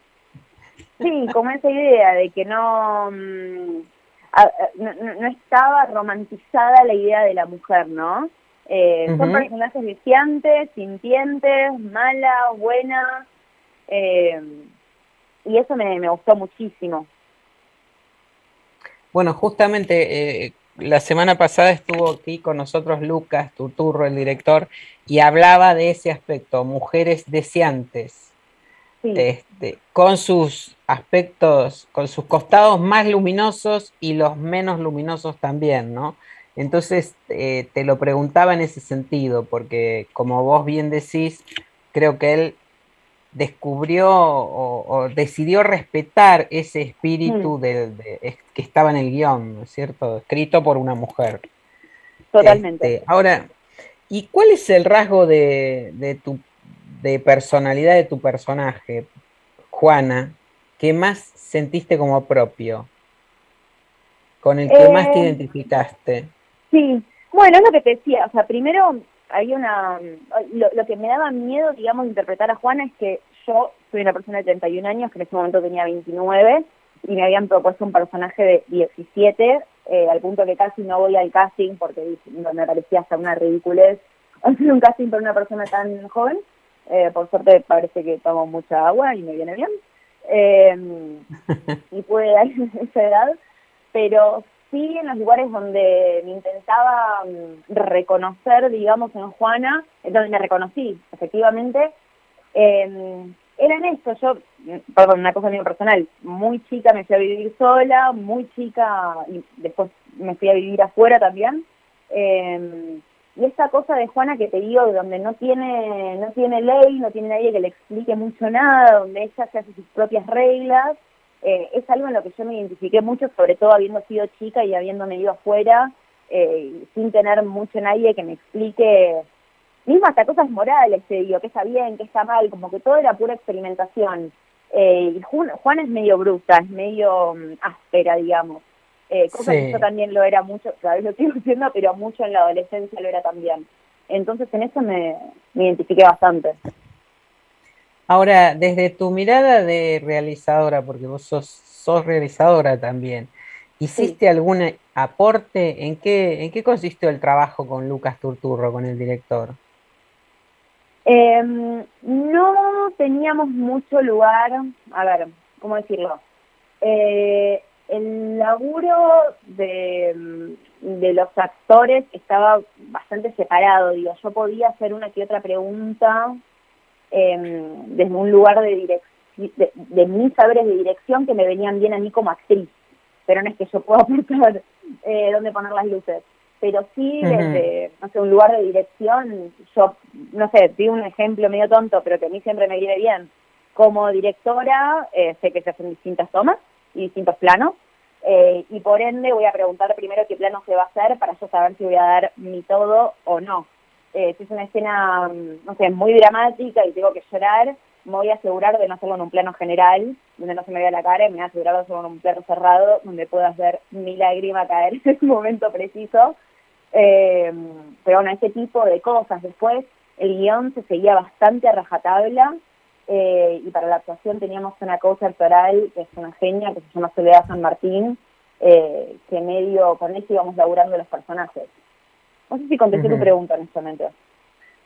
Sí, como esa idea de que no, mm, no, no, estaba romantizada la idea de la mujer, ¿no? Eh, Son personajes deseantes, sintientes, malas, buenas, eh, y eso me, me gustó muchísimo. Bueno, justamente eh, la semana pasada estuvo aquí con nosotros Lucas Tuturro, el director, y hablaba de ese aspecto, mujeres deseantes, este, con sus aspectos, con sus costados más luminosos y los menos luminosos también, ¿no? Entonces eh, te lo preguntaba en ese sentido, porque como vos bien decís, creo que él descubrió o, decidió respetar ese espíritu mm. de, que estaba en el guion, ¿no es cierto? Escrito por una mujer. Totalmente. Este, ahora, ¿y cuál es el rasgo de, de, tu de personalidad de tu personaje, Juana, que más sentiste como propio? Con el que más te eh, identificaste. Sí, bueno, es lo que te decía, o sea, primero hay una... Lo, que me daba miedo, digamos, de interpretar a Juana es que yo soy una persona de 31 años, que en ese momento tenía 29, y me habían propuesto un personaje de 17, eh, al punto que casi no voy al casting porque me parecía hasta una ridiculez hacer un casting para una persona tan joven. Eh, por suerte parece que tomo mucha agua y me viene bien. Eh, y pude dar esa edad, pero sí en los lugares donde me intentaba mm, reconocer, digamos, en Juana, en donde me reconocí, efectivamente, eh, era en esto, yo, perdón, una cosa muy personal, muy chica me fui a vivir sola, muy chica, y después me fui a vivir afuera también, eh, y esta cosa de Juana que te digo, donde no tiene, no tiene ley, no tiene nadie que le explique mucho nada, donde ella se hace sus propias reglas, eh, es algo en lo que yo me identifiqué mucho, sobre todo habiendo sido chica y habiéndome ido afuera, eh, sin tener mucho nadie que me explique, mismo hasta cosas morales, te digo, que está bien, que está mal, como que todo era pura experimentación. Eh, y Juana es medio bruta, es medio mm, áspera, digamos. Eh, cosa Sí. que yo también lo era mucho, cada vez lo sigo siendo, pero mucho en la adolescencia lo era también. Entonces en eso me, me identifiqué bastante. Ahora, desde tu mirada de realizadora, porque vos sos, sos realizadora también, ¿hiciste algún aporte? ¿En qué, ¿En qué consistió el trabajo con Lucas Turturro, con el director? Eh, no teníamos mucho lugar, a ver, ¿cómo decirlo? Eh, el laburo de, de los actores estaba bastante separado, digo, yo podía hacer una que otra pregunta eh, desde un lugar de, direc- de, de mis saberes de dirección que me venían bien a mí como actriz, pero no es que yo pueda aportar eh, dónde poner las luces pero sí desde, no sé, un lugar de dirección, yo, no sé, digo un ejemplo medio tonto, pero que a mí siempre me viene bien. Como directora, eh, sé que se hacen distintas tomas y distintos planos, eh, y por ende voy a preguntar primero qué plano se va a hacer para yo saber si voy a dar mi todo o no. Eh, si es una escena, mm, no sé, muy dramática y tengo que llorar, me voy a asegurar de no hacerlo en un plano general, donde no se me vea la cara, y me voy a asegurar de hacerlo en un plano cerrado, donde puedas ver mi lágrima caer en el momento preciso. Eh, pero bueno, ese tipo de cosas. Después el guion se seguía bastante a rajatabla eh, y para la actuación teníamos una coach actoral que es una genia, que se llama Soledad San Martín, que medio con eso íbamos laburando los personajes. No sé si contesté tu Ujú. pregunta honestamente.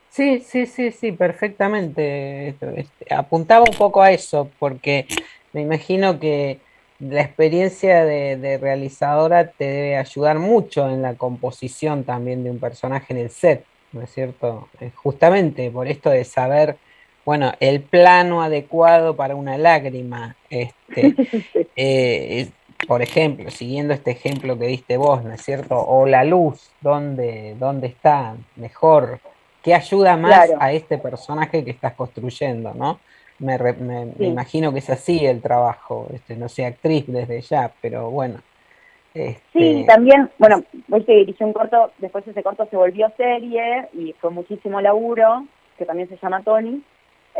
Sí, sí, sí, sí, perfectamente. Este, apuntaba un poco a eso, porque me imagino que la experiencia de, de realizadora te debe ayudar mucho en la composición también de un personaje en el set, ¿no es cierto? Eh, Justamente por esto de saber, bueno, el plano adecuado para una lágrima, este, eh, por ejemplo, siguiendo este ejemplo que diste vos, ¿no es cierto? O la luz, ¿dónde, dónde está mejor? ¿Qué ayuda más Claro. a este personaje que estás construyendo, ¿no? Me, re- me- me imagino que es así el trabajo, este, no soy actriz desde ya, pero bueno. Este, Sí, también, bueno, hoy se dirigió un corto, después ese corto se volvió serie y fue muchísimo laburo, que también se llama Tony.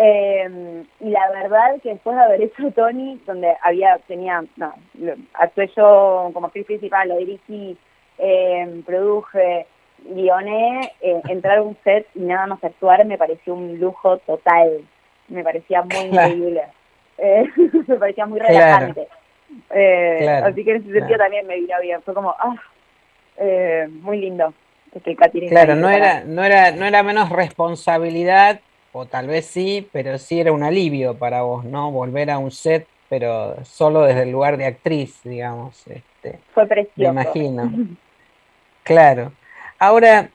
Eh, y la verdad que después de haber hecho Tony, donde había, tenía, no, lo- actué yo como actriz principal, lo dirigí, eh, produje, guioné, eh, entrar a un set y nada más actuar me pareció un lujo total, me parecía muy Claro. increíble, Eh, me parecía muy relajante. Eh, Claro, así que en ese sentido también me vino bien, fue como, ah, eh, muy lindo. Este Claro, no era, no era, no era menos responsabilidad, o tal vez sí, pero sí era un alivio para vos, ¿no? Volver a un set, pero solo desde el lugar de actriz, digamos, este, Fue me precioso. imagino. Claro. Ahora,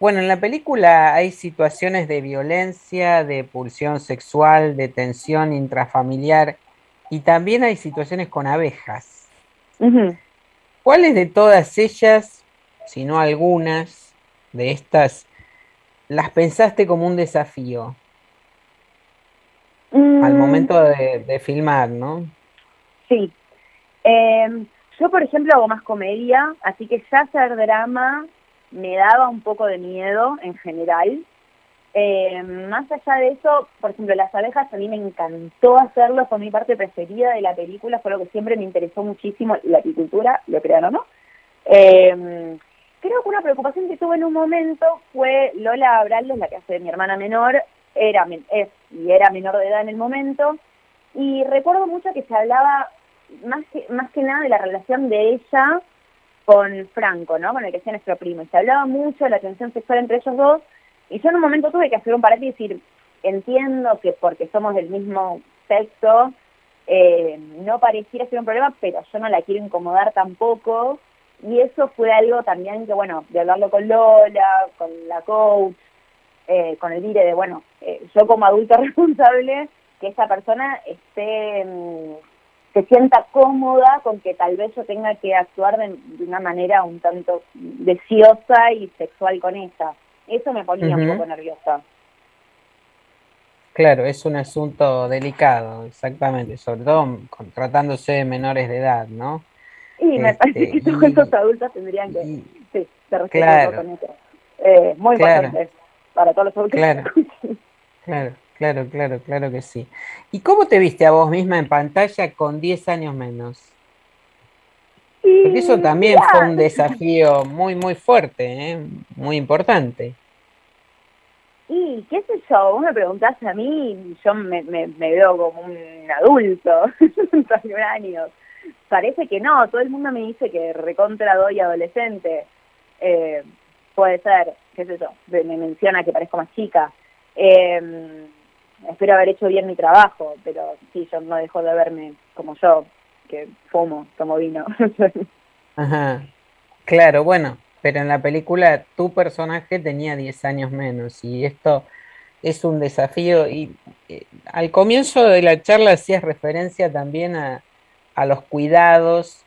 bueno, en la película hay situaciones de violencia, de pulsión sexual, de tensión intrafamiliar, y también hay situaciones con abejas. ¿Cuáles de todas ellas, si no algunas, de estas, las pensaste como un desafío al Mm, momento de, de filmar, ¿no? Sí. Eh, yo, por ejemplo, hago más comedia, así que ya hacer drama me daba un poco de miedo en general. Eh, más allá de eso, por ejemplo, las abejas a mí me encantó hacerlo, fue mi parte preferida de la película, fue lo que siempre me interesó muchísimo, la apicultura, lo crean o no. Eh, creo que una preocupación que tuve en un momento fue Lola Abraldes, la que hace de mi hermana menor, era, es y era menor de edad en el momento, y recuerdo mucho que se hablaba más que, más que nada de la relación de ella con Franco, ¿no? Con el que sea nuestro primo. Y se hablaba mucho de la tensión sexual entre ellos dos. Y yo en un momento tuve que hacer un parate y decir, entiendo que porque somos del mismo sexo, eh, no pareciera ser un problema, pero yo no la quiero incomodar tampoco. y eso fue algo también que, bueno, de hablarlo con Lola, con la coach, eh, con el dire de, bueno, eh, yo como adulto responsable, que esa persona esté, mm, se sienta cómoda con que tal vez yo tenga que actuar de, de una manera un tanto deseosa y sexual con ella. Eso me ponía un poco nerviosa. Claro, es un asunto delicado, exactamente, sobre todo con- tratándose de menores de edad, ¿no? Y me Este, parece que todos y- estos adultos tendrían que, sí, ser respetuosos Claro. con eso. Eh, muy Claro. importante para todos los adultos. Claro. Claro, claro, claro, claro que sí. ¿Y cómo te viste a vos misma en pantalla con 10 años menos? Porque eso también fue un desafío muy, muy fuerte, ¿eh? Muy importante. Y qué sé yo, vos me preguntás a mí, y yo me, me, me veo como un adulto, 31 años. Parece que no, todo el mundo me dice que recontra doy adolescente. Eh, puede ser, qué sé yo, me me menciona que parezco más chica. Eh, espero haber hecho bien mi trabajo, pero sí, yo no dejo de verme como yo, que fumo, tomo vino. Ajá. Claro, bueno, pero en la película tu personaje tenía 10 años menos y esto es un desafío y eh, al comienzo de la charla hacías referencia también a, a los cuidados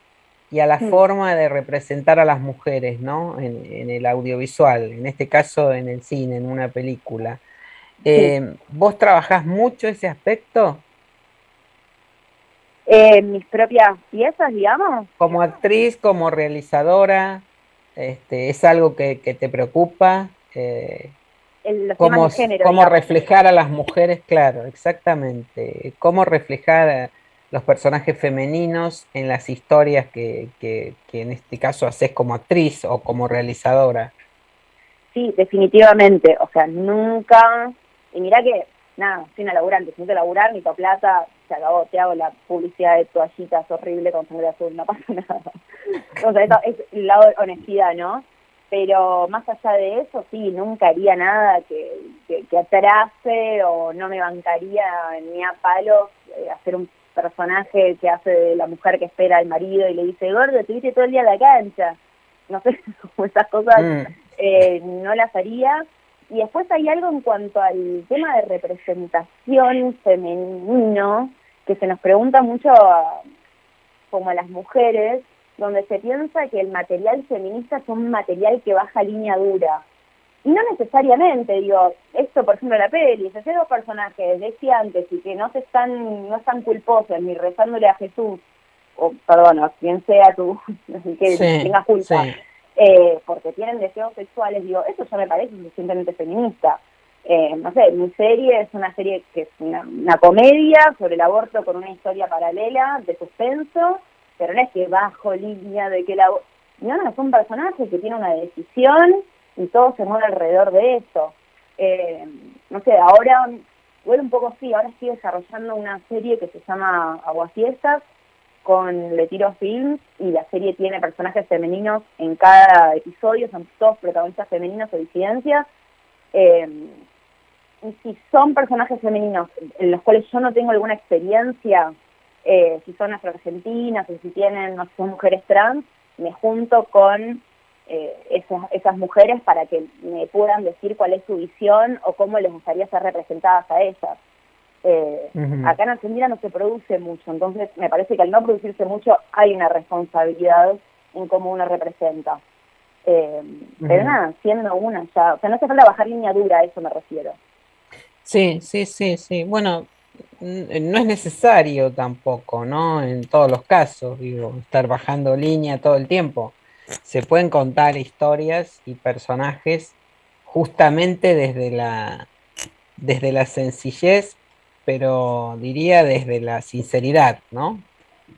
y a la forma de representar a las mujeres, ¿no? En, en el audiovisual, en este caso en el cine, en una película. Eh, ¿vos trabajás mucho ese aspecto? eh, mis propias piezas, digamos. Como actriz, como realizadora, este, ¿es algo que, que te preocupa? Eh, el- cómo, género. reflejar a las mujeres, claro, exactamente. Cómo reflejar a los personajes femeninos en las historias que, que, que en este caso haces como actriz o como realizadora. Sí, definitivamente. O sea, nunca. Y mirá que, nada, soy una laburante. Si no te laburar, ni tu plata, se acabó. Te hago la publicidad de toallitas horrible con sangre azul, no pasa nada. O sea, eso es el lado de honestidad, ¿no? Pero más allá de eso, sí, nunca haría nada que, que, que atrase o no me bancaría ni a palos eh, hacer un personaje que hace de la mujer que espera al marido y le dice, gordo, estuviste todo el día en la cancha. No sé, esas cosas Mm. eh, no las haría. Y después hay algo en cuanto al tema de representación femenino, que se nos pregunta mucho a- como a las mujeres, donde se piensa que el material feminista es un material que baja línea dura. Y no necesariamente, digo, esto por ejemplo la peli, si hace dos personajes deseantes y que no se están, no están culposos ni rezándole a Jesús, o perdón, a quien sea tú, que Sí, tenga culpa, sí. Eh, porque tienen deseos sexuales, digo, eso ya me parece suficientemente feminista. Eh, no sé, mi serie es una serie que es una, comedia sobre el aborto con una historia paralela de suspenso, pero no es que bajo línea de que la... No, no, es un personaje que tiene una decisión y todo se mueve alrededor de eso. Eh, no sé, ahora, bueno, un poco sí, ahora estoy desarrollando una serie que se llama Aguafiestas con Le Tiro Films y la serie tiene personajes femeninos en cada episodio, son todos protagonistas femeninos o disidencias. Eh, y si son personajes femeninos en los cuales yo no tengo alguna experiencia, eh, si son afroargentinas o si tienen, no sé, son mujeres trans, me junto con eh, esas, esas mujeres para que me puedan decir cuál es su visión o cómo les gustaría ser representadas a ellas. Eh. Acá en Argentina no se produce mucho, entonces me parece que al no producirse mucho hay una responsabilidad en cómo uno representa. Eh, Pero nada, siendo una ya, o sea, no hace falta bajar línea dura, a eso me refiero. Sí, sí, sí, sí. Bueno, no es necesario tampoco, ¿no? En todos los casos, digo, estar bajando línea todo el tiempo. Se pueden contar historias y personajes justamente desde la, desde la sencillez, pero diría desde la sinceridad, ¿no?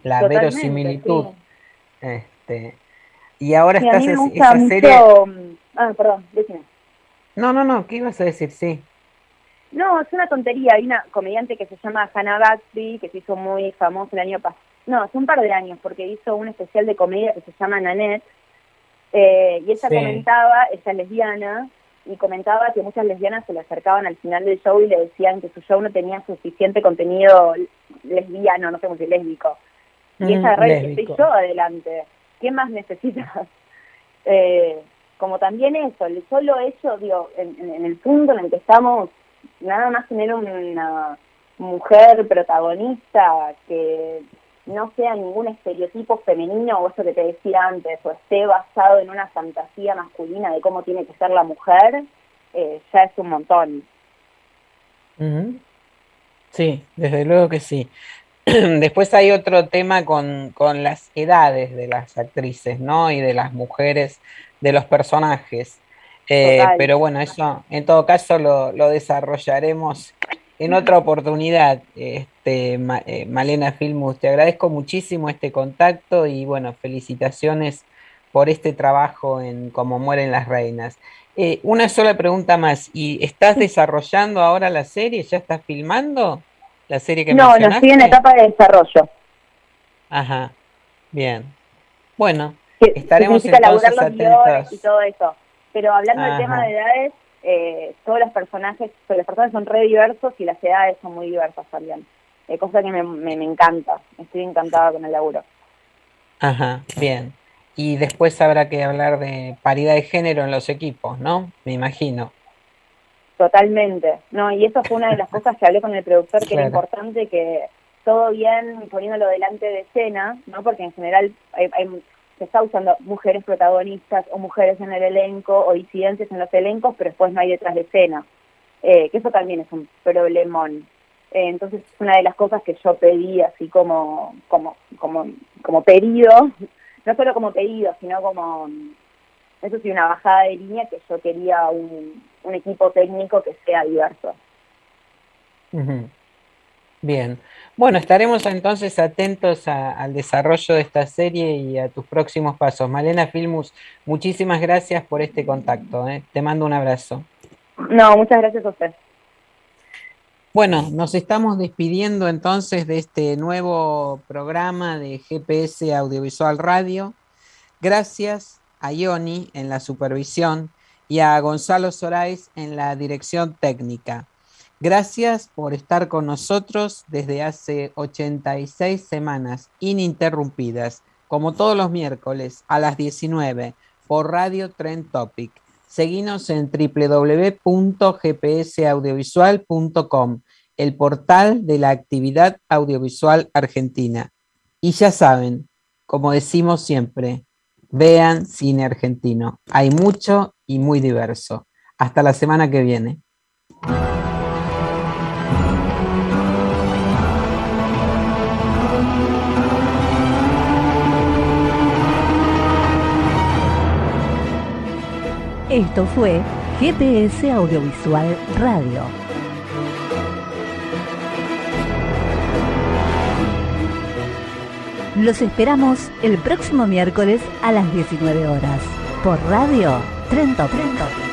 La Totalmente, verosimilitud. sí. Este, y ahora Sí, estás gusta esa mucho... serie. Ah, perdón, decime. No, no, no, ¿qué ibas a decir? Sí. No, es una tontería. Hay una comediante que se llama Hannah Gatsby, que se hizo muy famosa el año pasado. No, hace un par de años, porque hizo un especial de comedia que se llama Nanette. Eh, y ella Sí. comentaba, ella es lesbiana, y comentaba que muchas lesbianas se le acercaban al final del show y le decían que su show no tenía suficiente contenido lesbiano, no sé cómo decir, lésbico. Y Mm, y dice, lésbico. estoy yo adelante. ¿qué más necesitas? Eh, como también eso, el solo hecho, digo, en, en, el punto en el que estamos, nada más tener una mujer protagonista que no sea ningún estereotipo femenino o eso que te decía antes, o esté basado en una fantasía masculina de cómo tiene que ser la mujer, eh, ya es un montón. Sí, desde luego que sí. Después hay otro tema con, con, las edades de las actrices, ¿no? Y de las mujeres, de los personajes. Eh, pero bueno, eso en todo caso lo, lo desarrollaremos en otra oportunidad. Este, eh, Malena Filmus, te agradezco muchísimo este contacto y bueno, felicitaciones por este trabajo en Como mueren las reinas. Eh, una sola pregunta más, ¿y estás desarrollando ahora la serie? ¿Ya estás filmando la serie que no, mencionaste? No, estoy en etapa de desarrollo. Ajá, bien. Bueno, estaremos entonces atentos. y todo eso. Pero hablando del tema de edades, eh, todos los personajes, todos los personajes son re diversos y las edades son muy diversas también. Eh, cosa que me, me, me encanta, estoy encantada con el laburo. Ajá, bien. Y después habrá que hablar de paridad de género en los equipos, ¿no? Me imagino. Totalmente. No, y eso fue una de las cosas que hablé con el productor, que era importante que todo bien poniéndolo delante de escena, ¿no? Porque en general está usando mujeres protagonistas o mujeres en el elenco o disidentes en los elencos, pero después no hay detrás de escena. Eh, que eso también es un problemón. Eh, entonces, es una de las cosas que yo pedí así como, como, como, como pedido no solo como pedido, sino como, eso sí, una bajada de línea que yo quería un equipo técnico que sea diverso. Bien. Bueno, estaremos entonces atentos al desarrollo de esta serie y a tus próximos pasos. Malena Filmus, muchísimas gracias por este contacto. ¿eh? Te mando un abrazo. No, muchas gracias a usted. Bueno, nos estamos despidiendo entonces de este nuevo programa de GPS Audiovisual Radio. Gracias a Ioni en la supervisión y a Gonzalo Sorais en la dirección técnica. Gracias por estar con nosotros desde hace 86 semanas ininterrumpidas, como todos los miércoles a las 19 por Radio Trend Topic Seguinos en www.gpsaudiovisual.com, el portal de la actividad audiovisual argentina. Y ya saben, como decimos siempre, vean cine argentino. Hay mucho y muy diverso. Hasta la semana que viene. Esto fue GPS Audiovisual Radio. Los esperamos el próximo miércoles a las 19 horas por Radio Trento Trento.